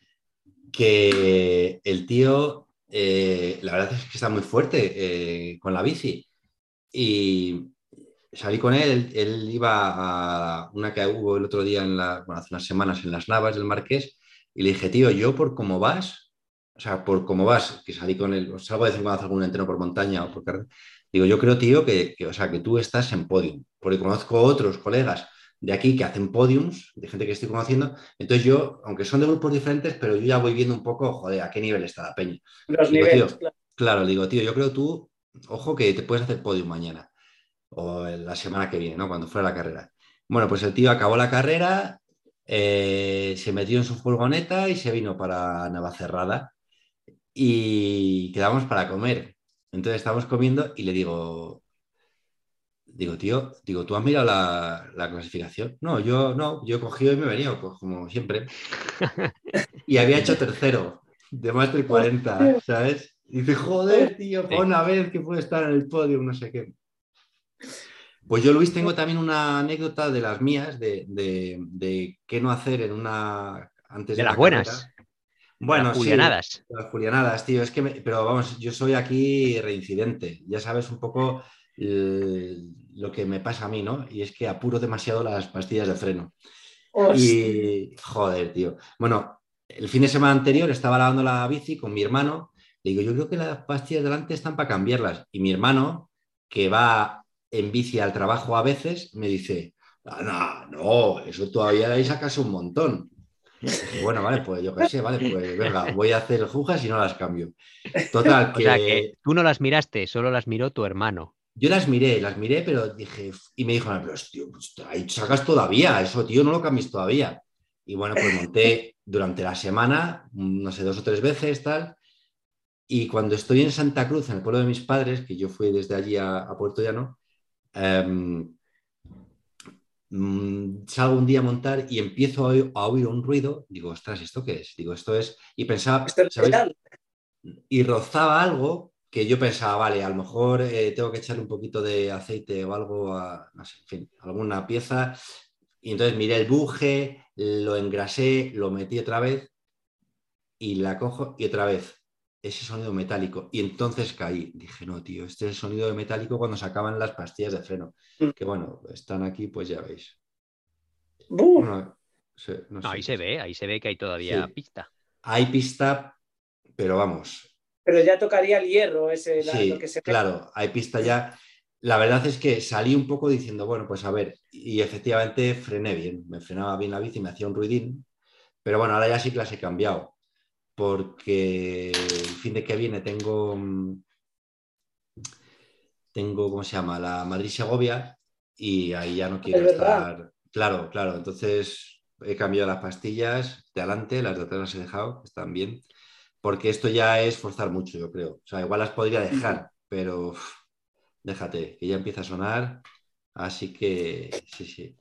que el tío, eh, la verdad es que está muy fuerte eh, con la bici. Y salí con él, él, iba a una que hubo el otro día, en la, bueno, hace unas semanas en las Navas del Marqués, y le dije, tío, yo por cómo vas, o sea, por cómo vas, que salí con él, salgo a decir cuando haces algún entreno por montaña o por carretera, digo, yo creo, tío, que, o sea, que tú estás en podium, porque conozco otros colegas de aquí que hacen podiums, de gente que estoy conociendo, entonces yo, aunque son de grupos diferentes, pero yo ya voy viendo un poco, joder, a qué nivel está la peña. Los niveles, claro. digo, tío, yo creo tú, ojo que te puedes hacer podium mañana o la semana que viene, ¿no? Cuando fuera la carrera. Bueno, pues el tío acabó la carrera, eh, se metió en su furgoneta y se vino para Navacerrada y quedamos para comer. Entonces estábamos comiendo y le digo, digo, tío, digo, ¿tú has mirado la, clasificación? No, yo no, yo he cogido y me he venido, pues, como siempre. y había hecho tercero de más de 40, ¿sabes? Y dice, joder, tío, una vez que puede estar en el podio, no sé qué. Pues yo, Luis, tengo también una anécdota de las mías, de, de, qué no hacer en una... Antes de, las buenas. Bueno, las julianadas. las julianadas, tío. Es que, pero vamos, yo soy aquí reincidente. Ya sabes un poco lo que me pasa a mí, ¿no? Y es que apuro demasiado las pastillas de freno. Y, joder, tío. Bueno, el fin de semana anterior estaba lavando la bici con mi hermano. Le digo, yo creo que las pastillas delante están para cambiarlas. Y mi hermano, que va en bici al trabajo a veces, me dice, ah, no, no, eso todavía ahí sacas un montón. Bueno, vale, pues yo qué sé, vale, pues venga, voy a hacer jujas y no las cambio. Total, que... O sea, que tú no las miraste, solo las miró tu hermano. Yo las miré, las miré, pero dije, y me dijo, pero tío, pues, ahí sacas todavía, eso, tío, no lo cambies todavía. Y bueno, pues monté durante la semana, no sé, dos o tres veces, tal. Y cuando estoy en Santa Cruz, en el pueblo de mis padres, que yo fui desde allí a, Puerto Llano, eh, Mm, salgo un día a montar y empiezo a oír, un ruido, digo, ostras, ¿esto qué es? Digo, esto es, y pensaba, Y rozaba algo que yo pensaba, vale, a lo mejor eh, tengo que echarle un poquito de aceite o algo, a, no sé, en fin, alguna pieza. Y entonces miré el buje, lo engrasé, lo metí otra vez y la cojo y otra vez ese sonido metálico. Y entonces caí. Dije, no, tío, este es el sonido de metálico cuando se acaban las pastillas de freno. Mm. Que bueno, están aquí, pues ya veis. ahí se ve, ahí se ve que hay todavía pista. Hay pista, pero vamos. Pero ya tocaría el hierro ese, lo que se Claro, hay pista ya. La verdad es que salí un poco diciendo, bueno, pues a ver, y efectivamente frené bien, me frenaba bien la bici, me hacía un ruidín, pero bueno, ahora ya sí que las he cambiado, porque el fin de que viene tengo, tengo, ¿cómo se llama? La Madrid-Segovia y ahí ya no quiero estar. Claro, claro, entonces he cambiado las pastillas de adelante, las de atrás las he dejado, están bien, porque esto ya es forzar mucho, yo creo. O sea, igual las podría dejar, pero déjate, que ya empieza a sonar, así que sí, sí.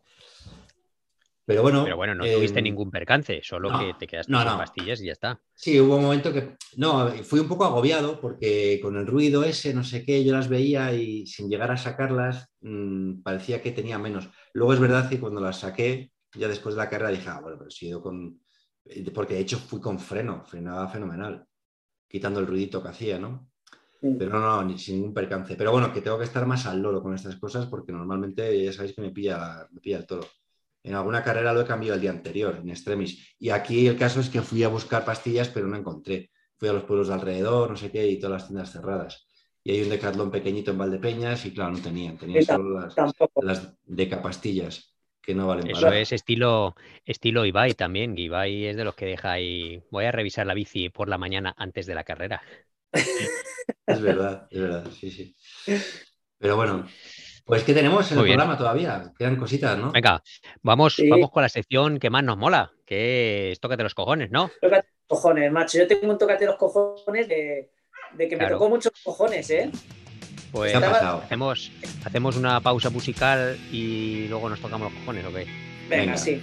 Pero bueno. Pero bueno, no tuviste em, ningún percance, solo que te quedaste sin pastillas y ya está. Sí, hubo un momento que. No, fui un poco agobiado porque con el ruido ese, no sé qué, yo las veía y sin llegar a sacarlas, mm, parecía que tenía menos. Luego es verdad que cuando las saqué, ya después de la carrera dije, ah, bueno, pero he ido con. Porque de hecho fui con freno, frenaba fenomenal, quitando el ruidito que hacía, ¿no? Pero no, ni sin ningún percance. Pero bueno, que tengo que estar más al loro con estas cosas porque normalmente ya sabéis que me pilla, me pilla el toro. En alguna carrera lo he cambiado el día anterior, en extremis. Y aquí el caso es que fui a buscar pastillas, pero no encontré. Fui a los pueblos de alrededor, no sé qué, y todas las tiendas cerradas. Y hay un decatlón pequeñito en Valdepeñas y claro, no tenían. Tenían solo las, las decapastillas, que no valen Eso es estilo, estilo Ibai también. Ibai es de los que deja ahí. Voy a revisar la bici por la mañana antes de la carrera. es verdad, es verdad, sí, sí. Pero bueno, pues ¿qué tenemos en el programa todavía? Quedan cositas, ¿no? Venga, vamos, vamos con la sección que más nos mola, que es Tócate los cojones, ¿no? Tócate los cojones, macho. Yo tengo un Tócate los cojones de, que me tocó muchos cojones, ¿eh? Pues hacemos, hacemos una pausa musical y luego nos tocamos los cojones, ¿ok? Venga. sí.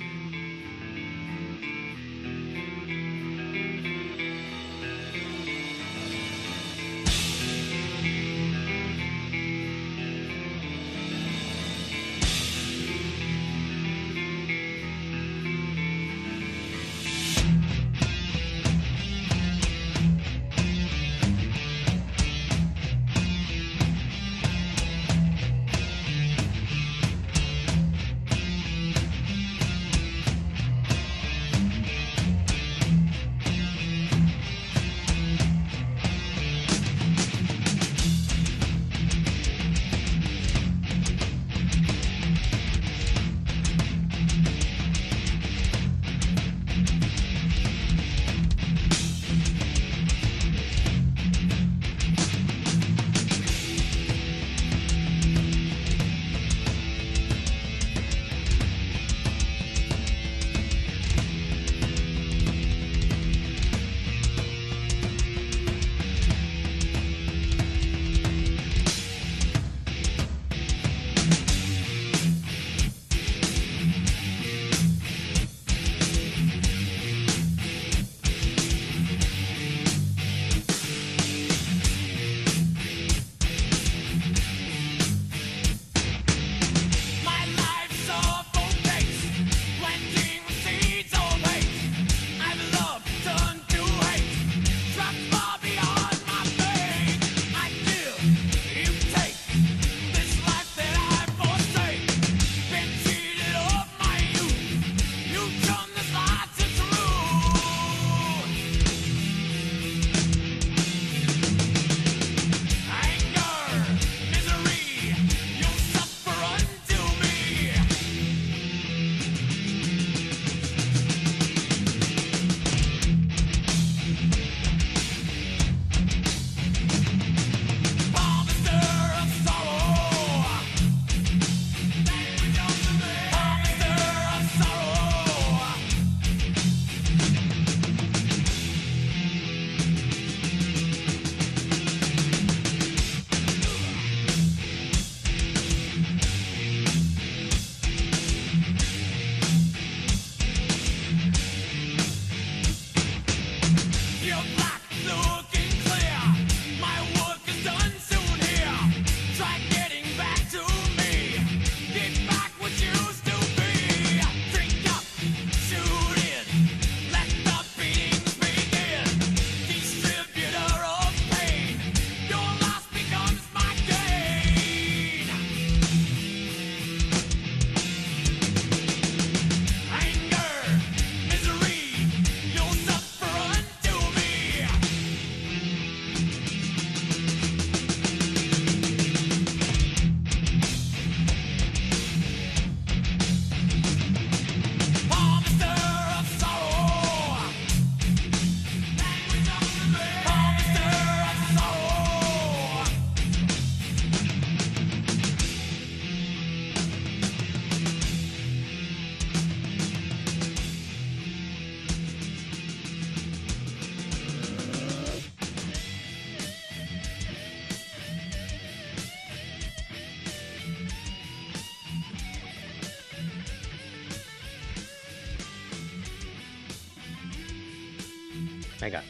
Venga.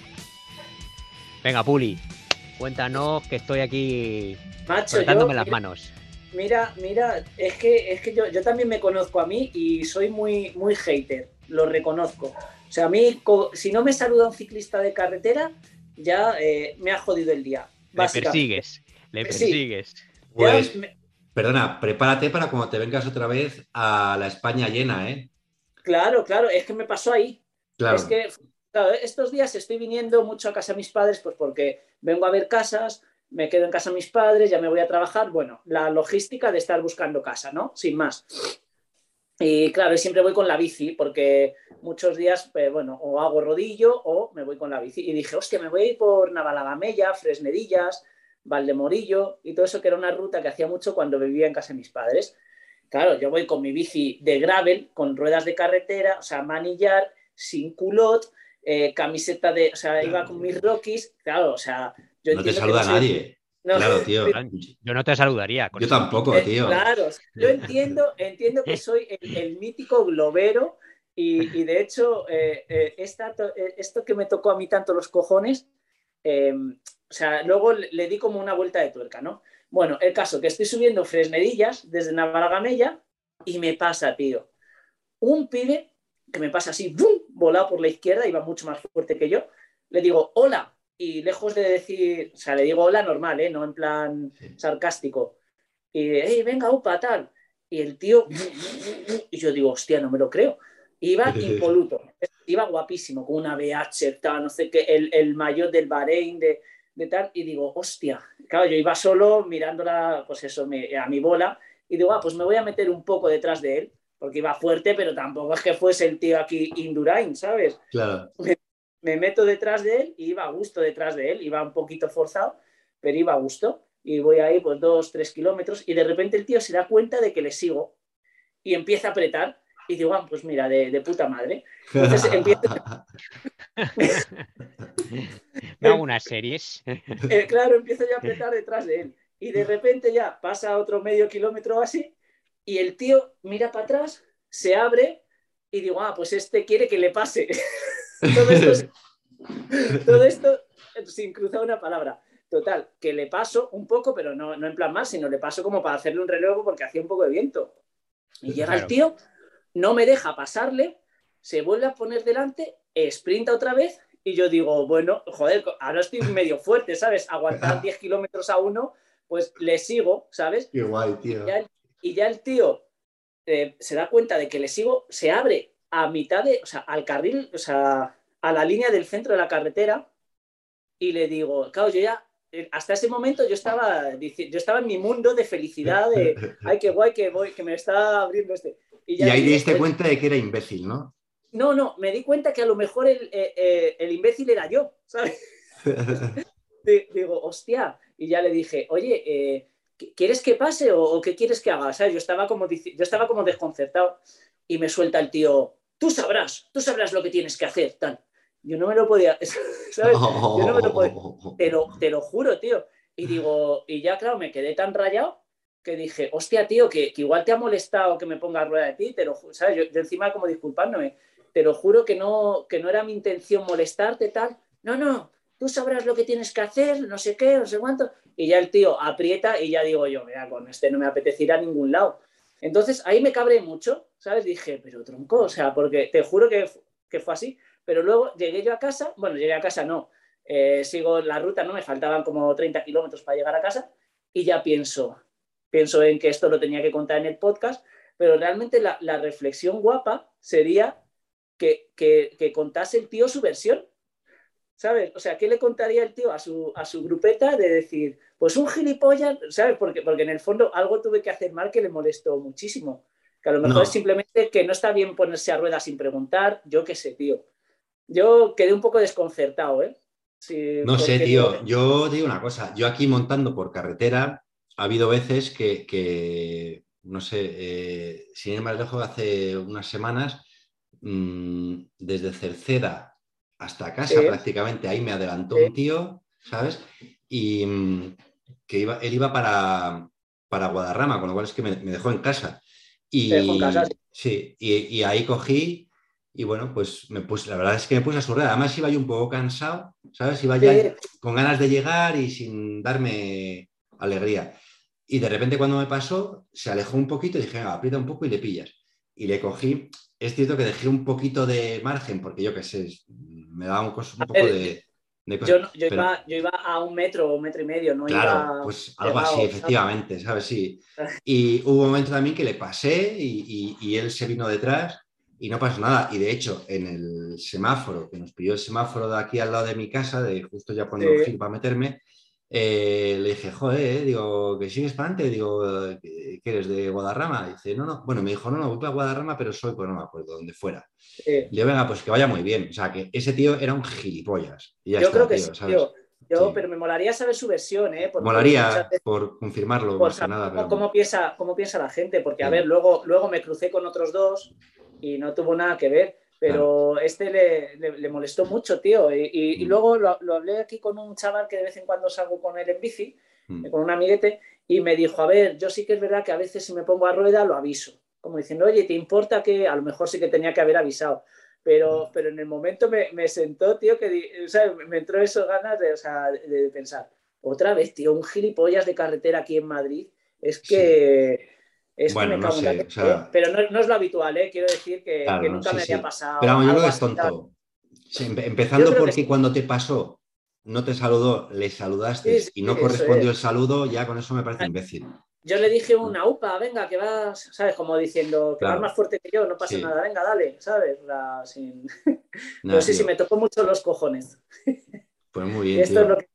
Venga, Puli. Cuéntanos que estoy aquí Macho, yo- las manos. Mira, mira, es que, es que yo, yo también me conozco a mí y soy muy, muy hater, lo reconozco. O sea, a mí, si no me saluda un ciclista de carretera, ya eh, me ha jodido el día. Le persigues. Le persigues. Pues, me- perdona, prepárate para cuando te vengas otra vez a la España llena, ¿eh? claro, claro, es que me pasó ahí. Claro. Es que estos días estoy viniendo mucho a casa de mis padres, pues porque vengo a ver casas, me quedo en casa de mis padres, ya me voy a trabajar. Bueno, la logística de estar buscando casa, ¿no? Sin más. Y claro, siempre voy con la bici, porque muchos días, pues, bueno, o hago rodillo o me voy con la bici. Y dije, hostia, me voy a ir por Navalagamella, Fresnedillas, Valdemorillo y todo eso, que era una ruta que hacía mucho cuando vivía en casa de mis padres. Claro, yo voy con mi bici de gravel, con ruedas de carretera, o sea, manillar, sin culot, eh, camiseta de, o sea, iba con mis Rockies, claro, o sea, yo no te saluda soy- nadie. no, Claro, tío. Yo no te saludaría. con Yo eso. tampoco, eh, tío. Claro, yo entiendo, entiendo que soy el, el mítico globero y, y de hecho eh, eh, esta to- esto que me tocó a mí tanto los cojones, eh, o sea, luego le, le di como una vuelta de tuerca, ¿no? Bueno, el caso que estoy subiendo Fresnedillas desde Navalagamella y me pasa, tío, un pibe que me pasa así, ¡bum! Volado por la izquierda, iba mucho más fuerte que yo, le digo, hola, y lejos de decir, o sea, le digo hola normal, ¿eh? No en plan Sí. sarcástico. Y, hey, venga, upa, tal. Y el tío, y yo digo, hostia, no me lo creo. Iba impoluto, iba guapísimo, con una BH, tal, no sé qué, el, el mayor del Bahrein, de, de tal, y digo, hostia, claro, yo iba solo mirándola, pues eso, a mi bola, y digo, ah, pues me voy a meter un poco detrás de él, porque iba fuerte, pero tampoco es que fuese el tío aquí Indurain, ¿sabes? Claro. me meto detrás de él y iba a gusto detrás de él, iba un poquito forzado, pero iba a gusto. Y voy ahí pues dos, tres kilómetros y de repente el tío se da cuenta de que le sigo y empieza a apretar y digo, ah, pues mira, de, de puta madre. Entonces empieza- Me hago unas series. Eh, claro, empiezo yo a apretar detrás de él y de repente ya pasa otro medio kilómetro así y el tío mira para atrás, se abre y digo, ah, pues este quiere que le pase. todo, esto, es- todo esto sin cruzar una palabra. Total, que le paso un poco, pero no, no en plan más, sino le paso como para hacerle un relevo porque hacía un poco de viento. Y llega el tío, no me deja pasarle, se vuelve a poner delante, sprinta otra vez y yo digo, bueno, joder, ahora estoy medio fuerte, ¿sabes? Aguantar 10 kilómetros a uno, pues le sigo, ¿sabes? Qué guay, tío. Ya el- y ya el tío eh, se da cuenta de que le sigo, se abre a mitad de, o sea, al carril, o sea, a la línea del centro de la carretera y le digo, claro, yo ya, eh, hasta ese momento yo estaba, yo estaba en mi mundo de felicidad, de, ay, qué guay que voy, que me está abriendo este. Y ya ahí te diste "Oye, cuenta de que era imbécil, ¿no? No, no, me di cuenta que a lo mejor el, eh, eh, el imbécil era yo, ¿sabes? Di- Digo, hostia, y ya le dije, oye, eh, ¿qu- ¿quieres que pase o, o qué quieres que haga? ¿Sabes? Yo estaba como, yo estaba como desconcertado y me suelta el tío, tú sabrás, tú sabrás lo que tienes que hacer, tal. Yo no me lo podía, ¿sabes? Yo no me lo podía, te lo, te lo juro, tío. Y digo, y ya, claro, me quedé tan rayado que dije, hostia, tío, que, que igual te ha molestado que me ponga rueda de ti, te lo ¿sabes? Yo, yo encima como disculpándome, te lo juro que no, que no era mi intención molestarte, tal. No, no, tú sabrás lo que tienes que hacer, no sé qué, no sé cuánto. Y ya el tío aprieta y ya digo yo, mira, con este no me apetece ir a ningún lado. Entonces ahí me cabré mucho, ¿sabes? Dije, pero tronco, o sea, porque te juro que, que fue así. Pero luego llegué yo a casa, bueno, llegué a casa no, eh, sigo la ruta, ¿no? Me faltaban como 30 kilómetros para llegar a casa y ya pienso, pienso en que esto lo tenía que contar en el podcast, pero realmente la, la reflexión guapa sería que, que, que contase el tío su versión. ¿Sabes? O sea, ¿qué le contaría el tío a su, a su grupeta de decir, pues un gilipollas, ¿sabes? Porque, porque en el fondo algo tuve que hacer mal que le molestó muchísimo. Que a lo mejor No. es simplemente que no está bien ponerse a rueda sin preguntar, yo qué sé, tío. Yo quedé un poco desconcertado, ¿eh? Sí, No sé, tío. Yo te digo una cosa. Yo aquí montando por carretera, ha habido veces que, que, no sé, eh, sin ir más lejos, hace unas semanas, mm, desde Cerceda hasta casa Sí. prácticamente, ahí me adelantó Sí. un tío, ¿sabes? Y mm, que iba, él iba para, para Guadarrama, con lo cual es que me, me dejó en casa. Y, Te dejó en casa, sí. y ahí cogí Y bueno, pues me puse, la verdad es que me puse a surrear. Además iba yo un poco cansado, ¿sabes? Iba ya con ganas de llegar y sin darme alegría. Y de repente cuando me pasó, se alejó un poquito y dije, aprieta un poco y le pillas. Y le cogí, es cierto que dejé un poquito de margen, porque yo qué sé, me daba un, un poco de, yo, iba, a un metro o metro y medio, no claro, pues algo así, efectivamente, ¿sabes? Sí. Y hubo un momento también que le pasé y, él se vino detrás y no pasó nada. Y de hecho, en el semáforo, que nos pidió el semáforo de aquí al lado de mi casa, de justo ya cuando sí. para meterme, eh, le dije, joder, eh", digo, que sigues para adelante, digo, que eres de Guadarrama. dice, no, no, bueno, me dijo, no, no, voy para Guadarrama, pero soy, pues no me acuerdo, donde fuera. Le digo, venga, pues que vaya muy bien. O sea, que ese tío era un gilipollas. Yo creo que sí, tío. Yo, pero me molaría saber su versión, ¿eh? molaría por confirmarlo, por nada. cómo, piensa, ¿Cómo piensa la gente? Porque, a ver, luego, luego me crucé con otros dos y no tuvo nada que ver. Pero este le, molestó mucho, tío. Y, mm. luego lo, hablé aquí con un chaval que de vez en cuando salgo con él en bici, mm. con un amiguete, y me dijo, a ver, yo sí que es verdad que a veces si me pongo a rueda lo aviso. Como diciendo, oye, ¿te importa que a lo mejor sí que tenía que haber avisado? Pero, mm. pero en el momento me, sentó, tío, que o sea, me entró eso ganas de, o sea, de, pensar, otra vez, tío, un gilipollas de carretera aquí en Madrid. Es que bueno, no sé, pero no, es lo habitual, ¿eh? quiero decir que, nunca me había pasado. Pero yo creo que es tonto. empezando porque cuando te pasó no te saludó, le saludaste y no correspondió el saludo, ya con eso me parece imbécil. Yo le dije una upa, venga, que vas, ¿sabes? Como diciendo, que vas más fuerte que yo, no pasa nada, venga, dale, ¿sabes? sin... Pero sí, sí, me tocó mucho los cojones. Pues muy bien. Esto es lo que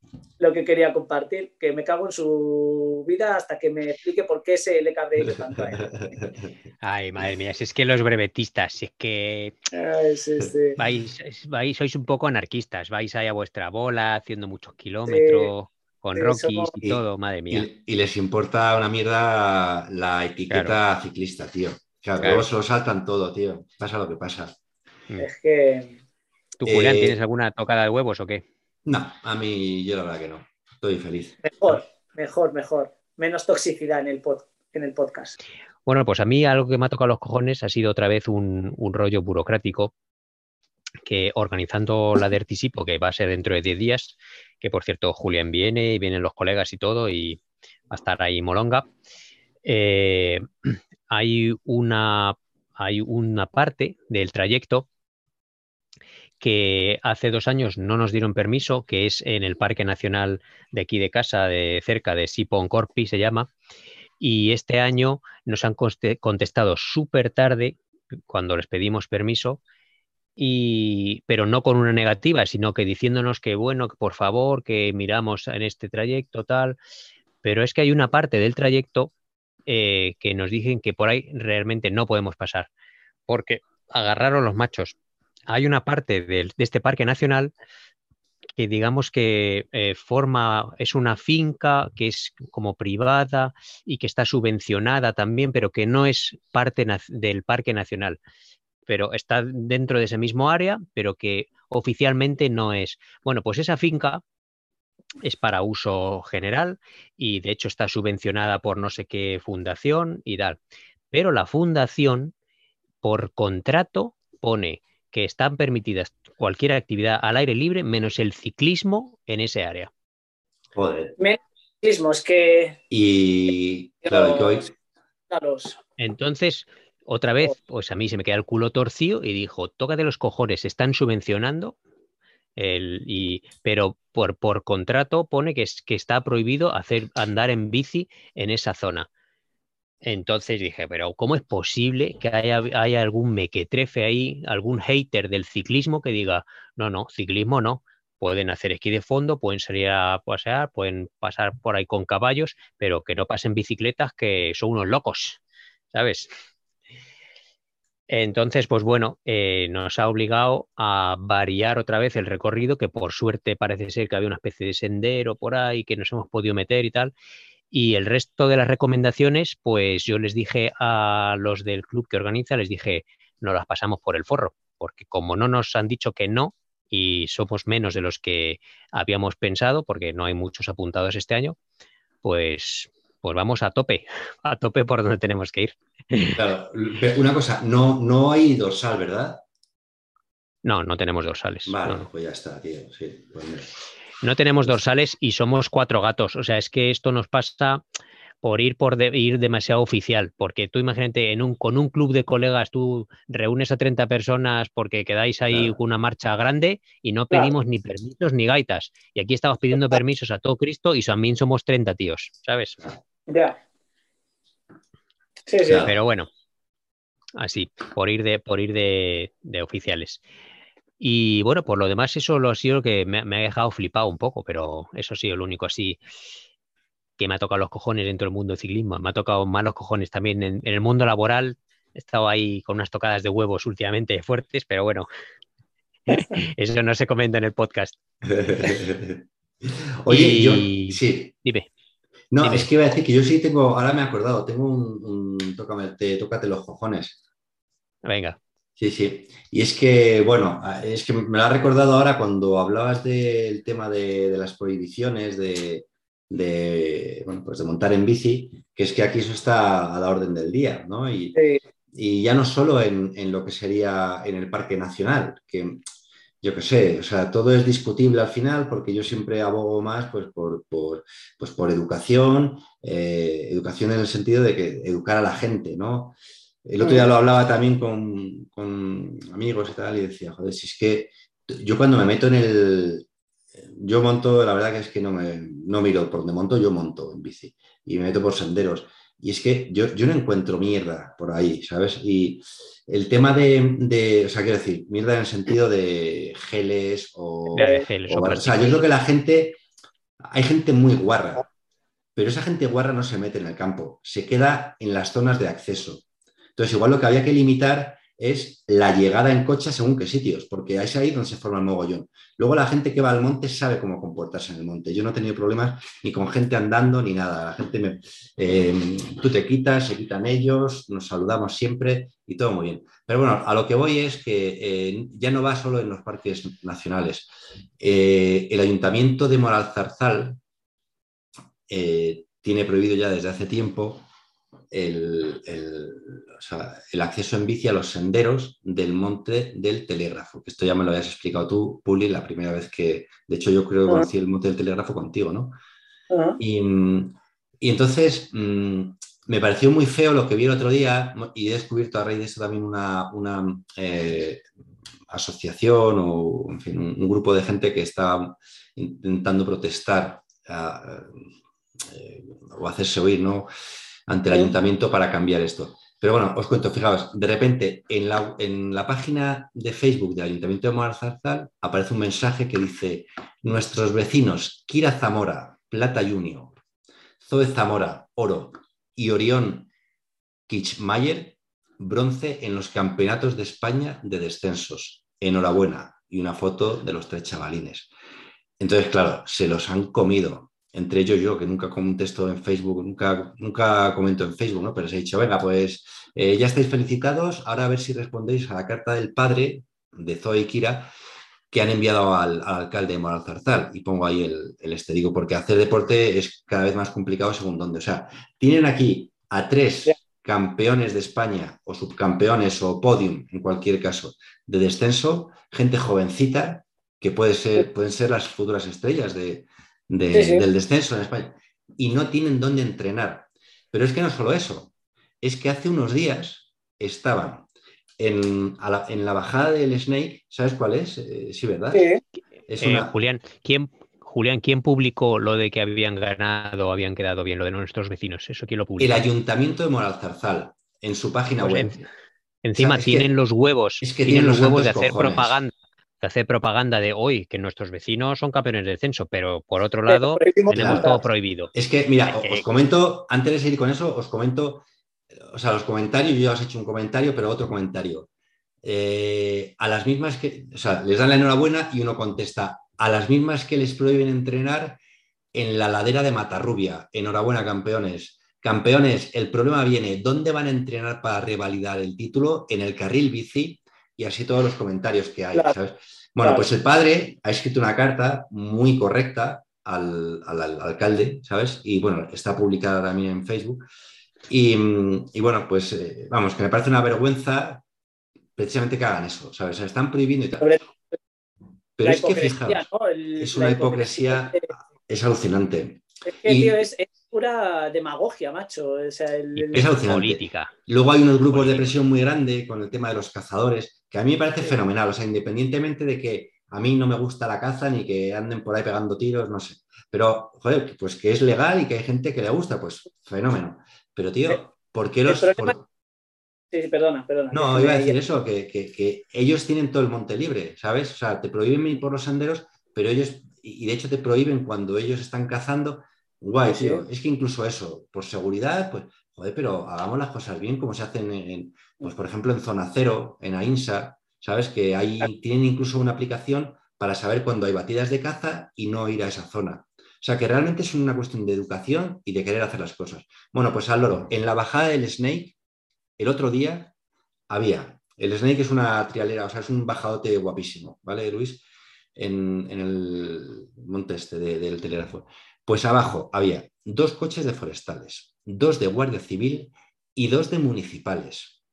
lo que quería compartir, que me cago en su vida hasta que me explique por qué se le cabe tanto a Ay, madre mía, si es que los brevetistas, si es que Vais, sois un poco anarquistas, vais ahí a vuestra bola haciendo muchos kilómetros. con Rockies y, todo, madre mía. Y, les importa una mierda la etiqueta ciclista, tío. Claro, luego se lo saltan todo, tío. Pasa lo que pasa. Es que. ¿Tú, Julián, eh, tienes alguna tocada de huevos o qué? No, a mí yo la verdad que no. Estoy feliz. Mejor, mejor, mejor. Menos toxicidad en el, en el podcast. Bueno, pues a mí algo que me ha tocado los cojones ha sido otra vez un, rollo burocrático que organizando la de que va a ser dentro de 10 días, que por cierto Julián viene y vienen los colegas y todo, y va a estar ahí Molonga, eh, hay, una, hay una parte del trayecto que hace dos años no nos dieron permiso, que es en el Parque Nacional de aquí de casa, de cerca de Sipon Corpi se llama, y este año nos han contestado súper tarde cuando les pedimos permiso, y, pero no con una negativa, sino que diciéndonos que bueno, que por favor, que miramos en este trayecto tal, pero es que hay una parte del trayecto eh, que nos dicen que por ahí realmente no podemos pasar, porque agarraron los machos hay una parte de, este parque nacional que digamos que eh, forma, es una finca que es como privada y que está subvencionada también, pero que no es parte del parque nacional, pero está dentro de ese mismo área, pero que oficialmente no es. Bueno, pues esa finca es para uso general y de hecho está subvencionada por no sé qué fundación y tal, pero la fundación por contrato pone que están permitidas cualquier actividad al aire libre menos el ciclismo en ese área. Joder. ciclismo, es que. Y. Claro, que hoy. Entonces, otra vez, pues a mí se me queda el culo torcido y dijo: toca de los cojones, están subvencionando. El, y, pero por, por contrato pone que, es, que está prohibido hacer andar en bici en esa zona. Entonces dije, pero ¿cómo es posible que haya, algún mequetrefe ahí, algún hater del ciclismo que diga, no, no, ciclismo no, pueden hacer esquí de fondo, pueden salir a pasear, pueden pasar por ahí con caballos, pero que no pasen bicicletas que son unos locos, ¿sabes? Entonces, pues bueno, eh, nos ha obligado a variar otra vez el recorrido, que por suerte parece ser que había una especie de sendero por ahí que nos hemos podido meter y tal. Y el resto de las recomendaciones, pues yo les dije a los del club que organiza, les dije, no las pasamos por el forro, porque como no nos han dicho que no, y somos menos de los que habíamos pensado, porque no hay muchos apuntados este año, pues, pues vamos a tope, a tope por donde tenemos que ir. Claro, una cosa, no, no hay dorsal, ¿verdad? No, no tenemos dorsales. Vale, no, pues ya está, tío. Sí, pues no tenemos dorsales y somos cuatro gatos. O sea, es que esto nos pasa por ir por ir demasiado oficial, porque tú imagínate, en un, con un club de colegas tú reúnes a 30 personas porque quedáis ahí con una marcha grande y no pedimos ni permisos ni gaitas. Y aquí estamos pidiendo permisos a todo Cristo y también somos 30 tíos, ¿sabes? Ya. Sí, sí. Pero bueno, así, por ir de, por ir de, oficiales. Y bueno, por lo demás, eso lo ha sido que me, me, ha dejado flipado un poco, pero eso ha sido lo único así que me ha tocado los cojones dentro del mundo del ciclismo. Me ha tocado malos cojones también en, el mundo laboral. He estado ahí con unas tocadas de huevos últimamente fuertes, pero bueno, eso no se comenta en el podcast. Oye, yo sí. Dime. No, es que iba a decir que yo sí tengo, ahora me he acordado, tengo un, tócate los cojones. Venga. Sí, sí. Y es que, bueno, es que me lo ha recordado ahora cuando hablabas del tema de las prohibiciones, de, de, bueno, pues de montar en bici, que es que aquí eso está a la orden del día, ¿no? Y, y ya no solo en, en, lo que sería en el Parque Nacional, que yo qué sé, o sea, todo es discutible al final porque yo siempre abogo más pues, por, por, pues, por educación, eh, educación en el sentido de que educar a la gente, ¿no? El otro día lo hablaba también con, con amigos y tal y decía, joder, si es que yo cuando me meto en el, yo monto, la verdad que es que no, me, no miro por donde monto, yo monto en bici y me meto por senderos. Y es que yo, yo no encuentro mierda por ahí, ¿sabes? Y el tema de, de, o sea, quiero decir, mierda en el sentido de geles o... o, sea, yo creo que la gente, hay gente muy guarra, pero esa gente guarra no se mete en el campo, se queda en las zonas de acceso. Entonces, igual lo que había que limitar es la llegada en coche según qué sitios, porque es ahí donde se forma el mogollón. Luego la gente que va al monte sabe cómo comportarse en el monte. Yo no he tenido problemas ni con gente andando ni nada. La gente me, eh, tú te quitas, se quitan ellos, nos saludamos siempre y todo muy bien. Pero bueno, a lo que voy es que eh, ya no va solo en los parques nacionales. Eh, el ayuntamiento de Moralzarzal tiene prohibido ya desde hace tiempo el, acceso en bici a los senderos del monte del telégrafo, esto ya me lo habías explicado tú, Puli, la primera vez que, de hecho yo creo que conocí el monte del telégrafo contigo, ¿no? y, entonces mm, me pareció muy feo lo que vi el otro día y he descubierto a raíz de eso también una, eh, asociación o en fin, un, grupo de gente que está intentando protestar eh, o hacerse oír, ¿no? Ante el ayuntamiento para cambiar esto. Pero bueno, os cuento, fijaos, de repente en la, en la página de Facebook del Ayuntamiento de Morazarzal aparece un mensaje que dice nuestros vecinos Kira Zamora, Plata Junior, Zoe Zamora, Oro y Orión Kichmayer, bronce en los campeonatos de España de descensos. Enhorabuena. Y una foto de los tres chavalines. Entonces, claro, se los han comido entre ellos yo, que nunca contesto en Facebook, nunca, nunca comento en Facebook, ¿no? Pero os he dicho, venga, pues eh, ya estáis felicitados, ahora a ver si respondéis a la carta del padre de Zoe y Kira que han enviado al, alcalde de Moral Zarzal. Y pongo ahí el, el, este, digo, porque hacer deporte es cada vez más complicado según dónde. O sea, tienen aquí a tres campeones de España o subcampeones o podium, en cualquier caso, de descenso, gente jovencita, que puede ser, pueden ser las futuras estrellas de, del descenso en España y no tienen dónde entrenar. Pero es que no solo eso, es que hace unos días estaban en, la, bajada del Snake, ¿sabes cuál es? Eh, sí, ¿verdad? Es eh, Julián, ¿quién, Julián, ¿quién publicó lo de que habían ganado habían quedado bien, lo de nuestros vecinos? ¿Eso quién lo publicó? El Ayuntamiento de Moralzarzal, en su página pues web. encima tienen los huevos, es que tienen, los huevos de hacer propaganda hace propaganda de hoy que nuestros vecinos son campeones de descenso, pero por otro lado tenemos todo prohibido. Es que, mira, os comento, antes de seguir con eso, os comento, o sea, los comentarios, yo ya os he hecho un comentario, pero otro comentario. Eh, a las mismas que, o sea, les dan la enhorabuena y uno contesta, a las mismas que les prohíben entrenar en la ladera de Matarrubia. Enhorabuena, campeones. Campeones, el problema viene, ¿dónde van a entrenar para revalidar el título? En el carril bici y así todos los comentarios que hay, Bueno, pues el padre ha escrito una carta muy correcta al, alcalde, ¿sabes? Y bueno, está publicada también en Facebook. Y, bueno, pues eh, vamos, que me parece una vergüenza precisamente que hagan eso, ¿sabes? Se están prohibiendo y tal. Pero es que fijaos, ¿no? El- es una hipocresía, es alucinante. Es que, Y- tío, es, es pura demagogia, macho. O sea, el- el- Es. Luego hay unos grupos de presión muy grande con el tema de los cazadores, que a mí me parece Sí. fenomenal, o sea, independientemente de que a mí no me gusta la caza ni que anden por ahí pegando tiros, no sé. Pero, joder, pues que es legal y que hay gente que le gusta, pues fenómeno. Pero, tío, ¿por qué los... problema- por- Sí, sí, perdona, perdona. No, iba a decir eso, que, que- que ellos tienen todo el monte libre, ¿sabes? O sea, te prohíben ir por los senderos, pero ellos, y de hecho te prohíben cuando ellos están cazando. Guay, Sí. Es que incluso eso, por seguridad, pues, joder, pero hagamos las cosas bien como se hacen en, en, pues, por ejemplo, en Zona Cero, en AINSA, ¿sabes? Que ahí tienen incluso una aplicación para saber cuándo hay batidas de caza y no ir a esa zona. O sea, que realmente es una cuestión de educación y de querer hacer las cosas. Bueno, pues al loro, en la bajada del Snake, el otro día había. El Snake es una trialera, o sea, es un bajadote guapísimo, ¿vale, Luis? En, en el monte este de- del telégrafo. Pues abajo había dos coches de forestales, dos de Guardia Civil y dos de municipales.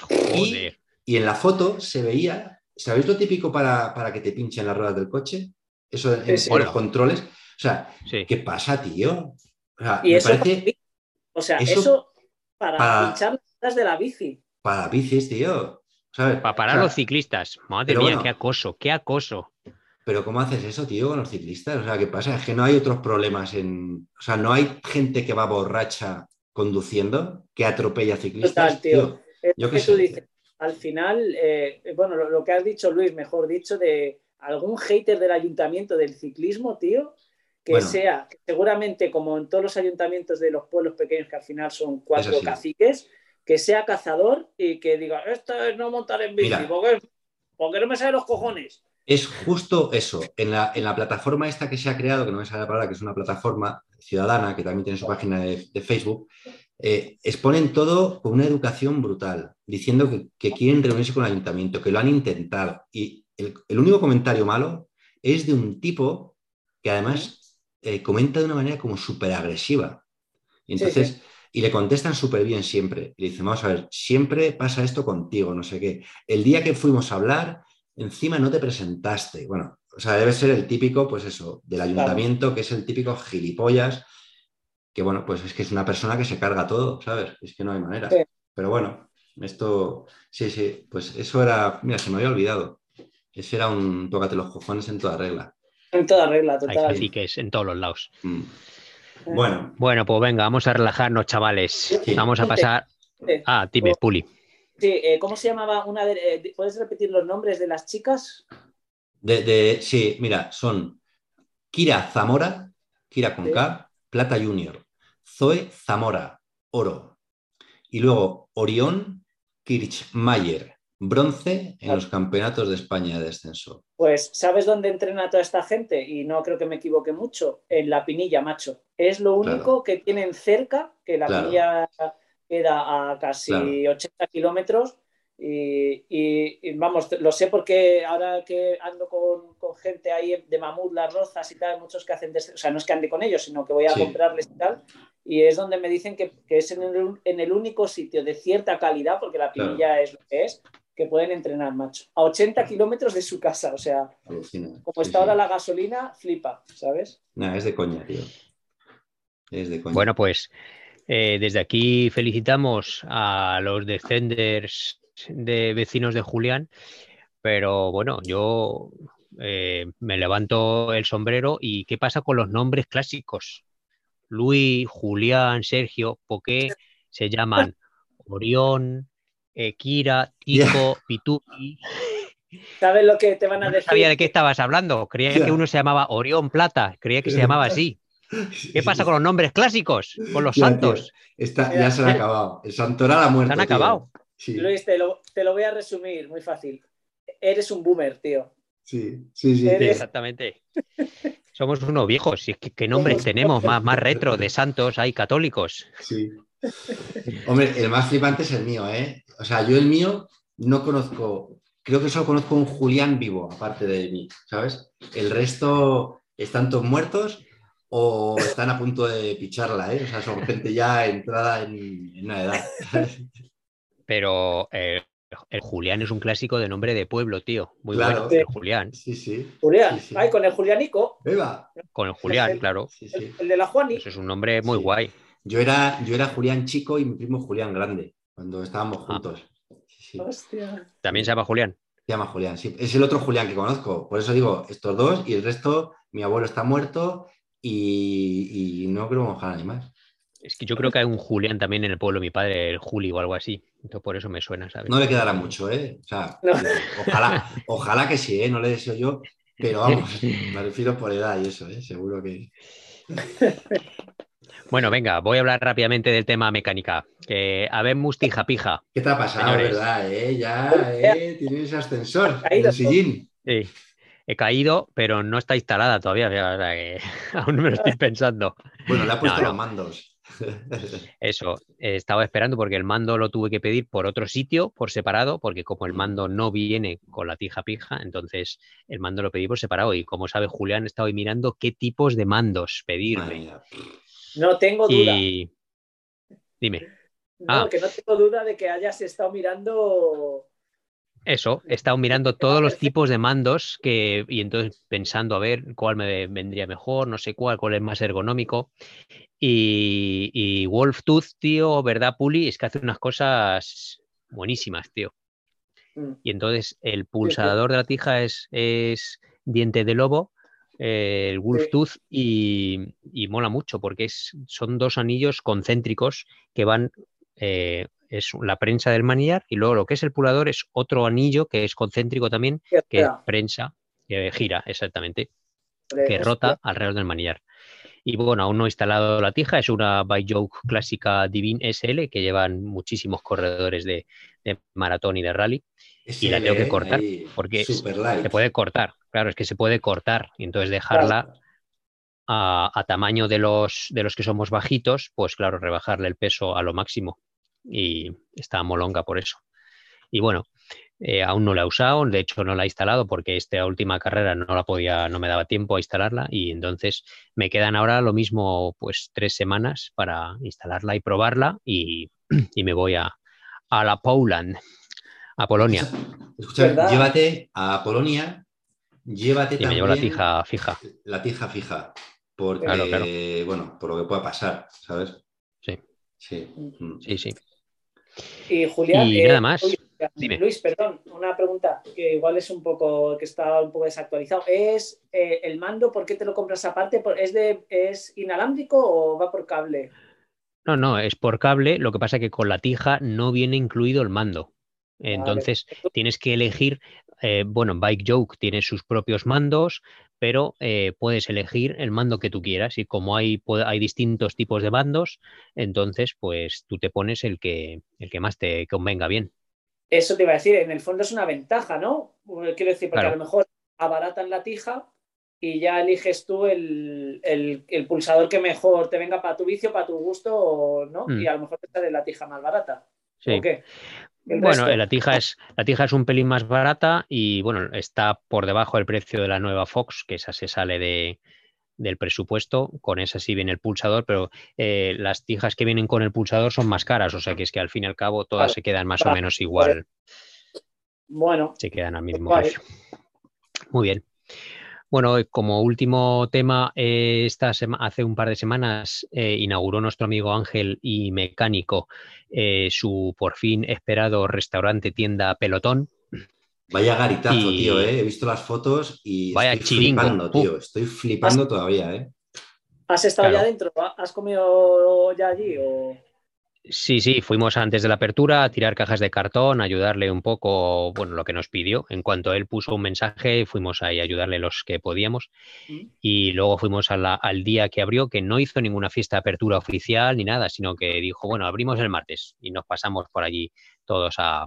Joder. Y en la foto se veía, ¿sabéis lo típico para, para que te pinchen las ruedas del coche? Eso en, Sí, en sí. los Bueno. controles. O sea, Sí. ¿qué pasa, tío? O sea, Y me eso, parece o sea, eso eso, para, para- pinchar las ruedas de la bici. para bicis, tío. ¿Sabes? Para parar O sea, los ciclistas. Madre mía, bueno. qué acoso, qué acoso. Pero ¿cómo haces eso, tío, con los ciclistas? O sea, ¿qué pasa? Es que no hay otros problemas en... O sea, no hay gente que va borracha conduciendo que atropella ciclistas. Total, tío. Es yo que tú dices. Al final, eh, bueno, lo, lo que has dicho, Luis, mejor dicho, de algún hater del ayuntamiento del ciclismo, tío, que Bueno. sea, que seguramente como en todos los ayuntamientos de los pueblos pequeños, que al final son cuatro caciques, que sea cazador y que diga, esto es no montar en bici, porque, porque no me sale los cojones. Es justo eso. En la, en la plataforma esta que se ha creado, que no me sale la palabra, que es una plataforma ciudadana, que también tiene su página de, de Facebook, eh, exponen todo con una educación brutal, diciendo que, que quieren reunirse con el ayuntamiento, que lo han intentado. Y el, el único comentario malo es de un tipo que además eh, comenta de una manera como súper agresiva. Y Sí, entonces, sí. y le contestan súper bien siempre. Y le dicen, vamos a ver, siempre pasa esto contigo, no sé qué. El día que fuimos a hablar, encima no te presentaste. Bueno, o sea, debe ser el típico, pues eso, del ayuntamiento, que es el típico gilipollas, que bueno, pues es que es una persona que se carga todo, ¿sabes? Es que no hay manera. Sí. Pero bueno, esto, sí, sí, pues eso era, mira, se me había olvidado. Ese era un tócate los cojones en toda regla. En toda regla, total. caciques en todos los lados. Mm. Bueno, Bueno, pues venga, vamos a relajarnos, chavales. Sí. Vamos a pasar. Eh, Ah, dime, Puli. Sí, eh, ¿cómo se llamaba una de, eh, ¿Puedes repetir los nombres de las chicas? de, de- sí, mira, son Kira Zamora, Kira con Sí. K, Plata Junior, Zoe Zamora, oro. Y luego Orión Kirchmayer, bronce en los campeonatos de España de descenso. Pues, ¿sabes dónde entrena toda esta gente? Y no creo que me equivoque mucho. En la Pinilla, macho. Es lo único Claro. que tienen cerca, que la Claro. Pinilla queda a casi Claro. 80 kilómetros. Y, y- y vamos, lo sé porque ahora que ando con, con gente ahí de Mamut, Las Rozas y tal, muchos que hacen, des- o sea, no es que ande con ellos, sino que voy a Sí. comprarles y tal. Y es donde me dicen que, que es en el, en el único sitio de cierta calidad, porque la Claro. Pinilla es lo que es, que pueden entrenar, macho. A 80 kilómetros de su casa, o sea, Alucina. como Sí, está sí. ahora la gasolina, flipa, ¿sabes? Nah, es de coña, tío. Es de coña. Bueno, pues eh, desde aquí felicitamos a los defenders de vecinos de Julián, pero bueno, yo eh, me levanto el sombrero y ¿qué pasa con los nombres clásicos? Luis, Julián, Sergio, ¿por qué se llaman Orión, eh, Kira, Tico, Pituki? ¿Sabes lo que te van a No decir? sabía de qué estabas hablando. Creía que uno se llamaba Orión Plata, creía que se llamaba así. ¿Qué pasa con los nombres clásicos? Con los Ya, tío. santos. Está- ya se han acabado. El Santoral ha muerto. Se han acabado. Sí, Luis, te lo, te lo voy a resumir, muy fácil. Eres un boomer, tío. sí, sí. sí. Eres- Exactamente. Somos unos viejos. ¿Qué nombres tenemos más, más retro de santos? Hay católicos. Sí. Hombre, el más flipante es el mío, ¿eh? O sea, yo el mío no conozco, creo que solo conozco un Julián vivo, aparte de mí, ¿sabes? El resto están todos muertos o están a punto de picharla, ¿eh? O sea, son gente ya entrada en, en una edad. Pero eh, el Julián es un clásico de nombre de pueblo, tío. Muy Claro. bueno, el Julián. Sí, sí. Julián, Sí, sí. ay, con el Julianico, Eva. Con el Julián, El- claro. Sí, sí. el, el de la Juani. Eso es un nombre muy Sí. guay. Yo era, yo era Julián chico y mi primo Julián grande, cuando estábamos Ah. juntos. Sí, sí. Hostia. También se llama Julián. Se llama Julián, sí. Es el otro Julián que conozco. Por eso digo, estos dos y el resto, mi abuelo está muerto y, y no creo mojar ni más. Es que yo creo que hay un Julián también en el pueblo de mi padre, el Juli o algo así. Entonces por eso me suena, ¿sabes? No le quedará mucho, ¿eh? O sea, No. ojalá, ojalá que sí, ¿eh? No le deseo yo, pero vamos, me refiero por edad y eso, ¿eh? Seguro que. Bueno, venga, voy a hablar rápidamente del tema mecánica. Que habemos tija pija. ¿Qué te ha pasado, Señores. verdad? ¿eh? Ya, ¿eh? Tienes ascensor el sillín. Sí, he caído, pero no está instalada todavía. o sea que aún me lo estoy pensando. Bueno, le ha puesto No, no. los mandos. Eso, eh, estaba esperando porque el mando lo tuve que pedir por otro sitio, por separado, porque como el mando no viene con la tija pija, entonces el mando lo pedí por separado. Y como sabe Julián, he estado ahí mirando qué tipos de mandos pedirme. No tengo duda. Y dime, No, Ah. que no tengo duda de que hayas estado mirando. Eso, he estado mirando todos los tipos de mandos que, y entonces pensando a ver cuál me vendría mejor, no sé cuál, cuál es más ergonómico. Y, y Wolf Tooth, tío, ¿verdad, Puli? Es que hace unas cosas buenísimas, tío. Mm. Y entonces el pulsador de la tija es, es diente de lobo, eh, el Wolf Sí. Tooth, y, y mola mucho porque es, son dos anillos concéntricos que van, eh, es la prensa del manillar y luego lo que es el pulador es otro anillo que es concéntrico también, que Espera, prensa, que gira exactamente, que rota alrededor del manillar. Y bueno, aún no he instalado la tija, es una By Joke clásica Divine SL que llevan muchísimos corredores de, de maratón y de rally. Y la tengo que SL, cortar, ahí, porque. Se puede cortar, claro, es que se puede cortar y entonces dejarla a, a tamaño de los, de los que somos bajitos, pues claro, rebajarle el peso a lo máximo y está molonga por eso. Y bueno, eh, aún no la he usado, de hecho no la he instalado porque esta última carrera no la podía, no me daba tiempo a instalarla y entonces me quedan ahora lo mismo, pues tres semanas para instalarla y probarla y, y me voy a, a la Poland, a Polonia Escucha, ¿Verdad? llévate a Polonia, llévate y me llevo la tija fija. la tija fija. Porque, Claro, claro. bueno, por lo que pueda pasar, ¿sabes? Sí. Sí. Sí, sí. Y Julián. Y eh, nada más. Luis, Dime. Luis, perdón, una pregunta que igual es un poco, que está un poco desactualizado. ¿Es eh, el mando, por qué te lo compras aparte? ¿Por- ¿Es, de, ¿Es inalámbrico o va por cable? No, no, es por cable. Lo que pasa es que con la tija no viene incluido el mando. Entonces tienes que elegir, eh, bueno, Bike Joke tiene sus propios mandos, pero eh, puedes elegir el mando que tú quieras y como hay, puede- hay distintos tipos de mandos, entonces pues tú te pones el que, el que más te convenga bien. Eso te iba a decir, en el fondo es una ventaja, ¿no? Bueno, Quiero decir, porque Claro. a lo mejor abaratan la tija y ya eliges tú el, el- el pulsador que mejor te venga para tu vicio, para tu gusto, ¿no? Mm. Y a lo mejor te sale la tija más barata. Sí. ¿O qué? El Bueno, resto. la tija, es, la tija es un pelín más barata y bueno, está por debajo del precio de la nueva Fox, que esa se sale de, del presupuesto. Con esa sí viene el pulsador, pero eh, las tijas que vienen con el pulsador son más caras, o sea que es que al fin y al cabo todas se quedan más o menos igual, Bueno, se quedan al mismo precio. Muy bien. Bueno, y como último tema, eh, esta hace un par de semanas eh, inauguró nuestro amigo Ángel y mecánico eh, su por fin esperado restaurante tienda Pelotón. Vaya garitazo, Y- tío, ¿eh? He visto las fotos y Vaya estoy chiringo. flipando, tío. Estoy flipando todavía, ¿eh? ¿has estado Claro. ya dentro? ¿Has comido ya allí? O... Sí, sí, fuimos antes de la apertura a tirar cajas de cartón, a ayudarle un poco, bueno, lo que nos pidió. En cuanto él puso un mensaje, fuimos ahí a ayudarle los que podíamos. Mm. Y luego fuimos a la- al día que abrió, que no hizo ninguna fiesta de apertura oficial ni nada, sino que dijo, bueno, abrimos el martes y nos pasamos por allí todos a,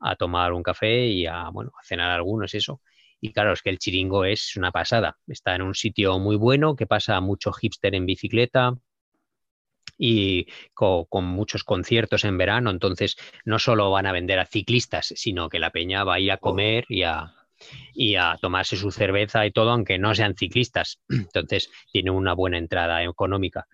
a tomar un café y a, bueno, a cenar algunos, eso. Y claro, es que el chiringo es una pasada. Está en un sitio muy bueno, que pasa mucho hipster en bicicleta y co- con, muchos conciertos en verano. Entonces, no solo van a vender a ciclistas, sino que la peña va a ir a comer y a, y a tomarse su cerveza y todo, aunque no sean ciclistas. Entonces tiene una buena entrada económica.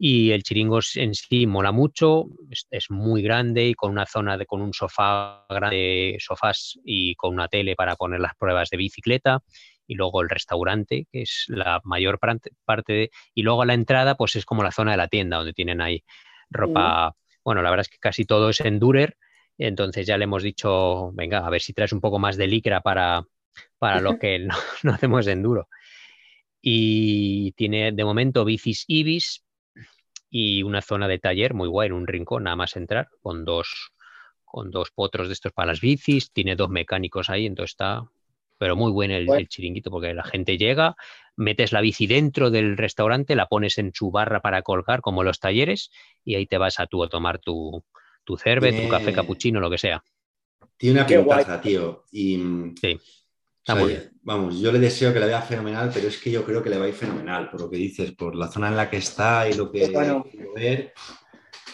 Y el chiringo en sí mola mucho, es, muy grande y con una zona de, con un sofá grande, sofás y con una tele para poner las pruebas de bicicleta y luego el restaurante, que es la mayor parte de... Y luego a la entrada, pues es como la zona de la tienda, donde tienen ahí ropa... Bueno, la verdad es que casi todo es endurer, entonces ya le hemos dicho, venga, a ver si traes un poco más de licra para, para lo que no, hacemos enduro. Y tiene de momento bicis Ibis y una zona de taller muy guay, en un rincón, nada más entrar, con dos, con dos potros de estos para las bicis, tiene dos mecánicos ahí, entonces está pero muy bueno el, chiringuito porque la gente llega, metes la bici dentro del restaurante, la pones en su barra para colgar como los talleres y ahí te vas a tú a tomar tu, tu cerve, tu café capuchino, lo que sea. Tiene una pintaza, tío. Y, sí. Vamos, yo le deseo que le vaya fenomenal, pero es que yo creo que le va a ir fenomenal, por lo que dices, por la zona en la que está y lo que bueno. ver.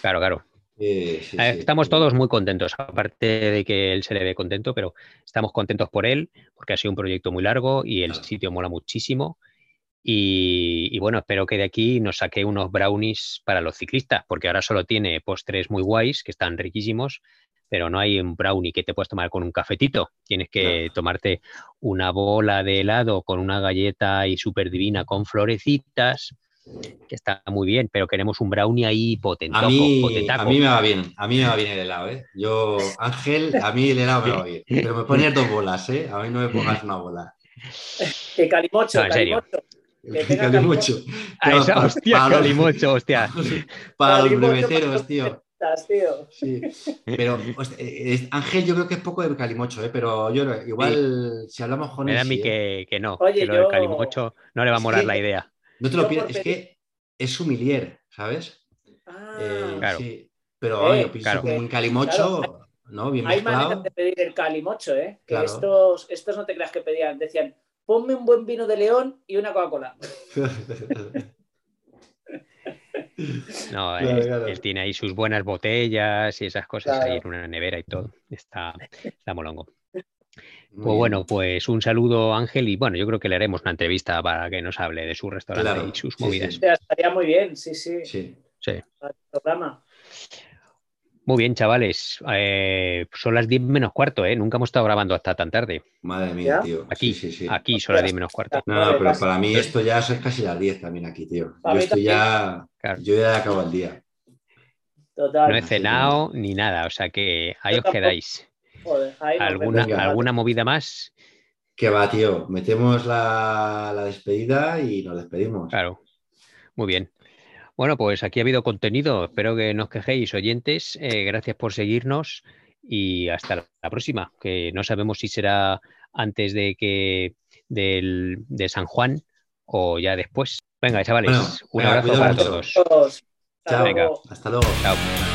Claro, Eh, estamos todos muy contentos, aparte de que él se le ve contento, pero estamos contentos por él, porque ha sido un proyecto muy largo y el sitio mola muchísimo. Y, bueno, espero que de aquí nos saque unos brownies para los ciclistas, porque ahora solo tiene postres muy guays, que están riquísimos, pero no hay un brownie que te puedes tomar con un cafetito. Tienes que tomarte una bola de helado con una galleta y súper divina con florecitas que está muy bien, pero queremos un brownie ahí potente. A mí, a mí me va bien, a mí me va bien el helado, ¿eh? Yo, Ángel, a mí el helado me va bien, pero me pones dos bolas, ¿eh? A mí no me pongas una bola. Que calimocho, no, en calimocho. Serio. Que calimocho. Esa, hostia, para calimocho, hostia. Para los breveceros, tío. Tío. Sí. Pero Ángel, yo creo que es poco de calimocho, ¿eh? pero yo igual si hablamos con él. Me da a mí ¿eh? que, no, Oye, que lo del calimocho no le va a morar la idea. No te lo pienses, es que es humilier, ¿sabes? Ah, eh, claro. Sí. Pero yo pienso como un calimocho, ¿no? Bien Hay maneras de pedir el calimocho, ¿eh? Que estos, estos no te creas que pedían, decían, ponme un buen vino de León y una Coca-Cola. No, él, tiene ahí sus buenas botellas y esas cosas ahí en una nevera y todo. Está, está molongo. Pues bueno, pues un saludo Ángel y bueno, yo creo que le haremos una entrevista para que nos hable de su restaurante y sus movidas. Estaría muy bien, sí, sí. Sí. programa. Muy bien, chavales. Eh, son las 10 menos cuarto, ¿eh? Nunca hemos estado grabando hasta tan tarde. Madre mía, tío. Aquí, aquí son las 10 menos cuarto. No, no, pero para mí esto ya es casi las 10 también aquí, tío. Yo estoy ya. Yo ya acabo el día. Total. No he cenado ni nada, o sea que ahí os quedáis. ¿Alguna, ¿Alguna movida más? Que va, tío. Metemos la, despedida y nos despedimos. Claro. Muy bien. Bueno, pues aquí ha habido contenido. Espero que nos quejéis, oyentes. Eh, gracias por seguirnos y hasta la próxima, que no sabemos si será antes de que del, de San Juan o ya después. Venga, chavales, un abrazo para todos. Chao. Hasta luego. Chao.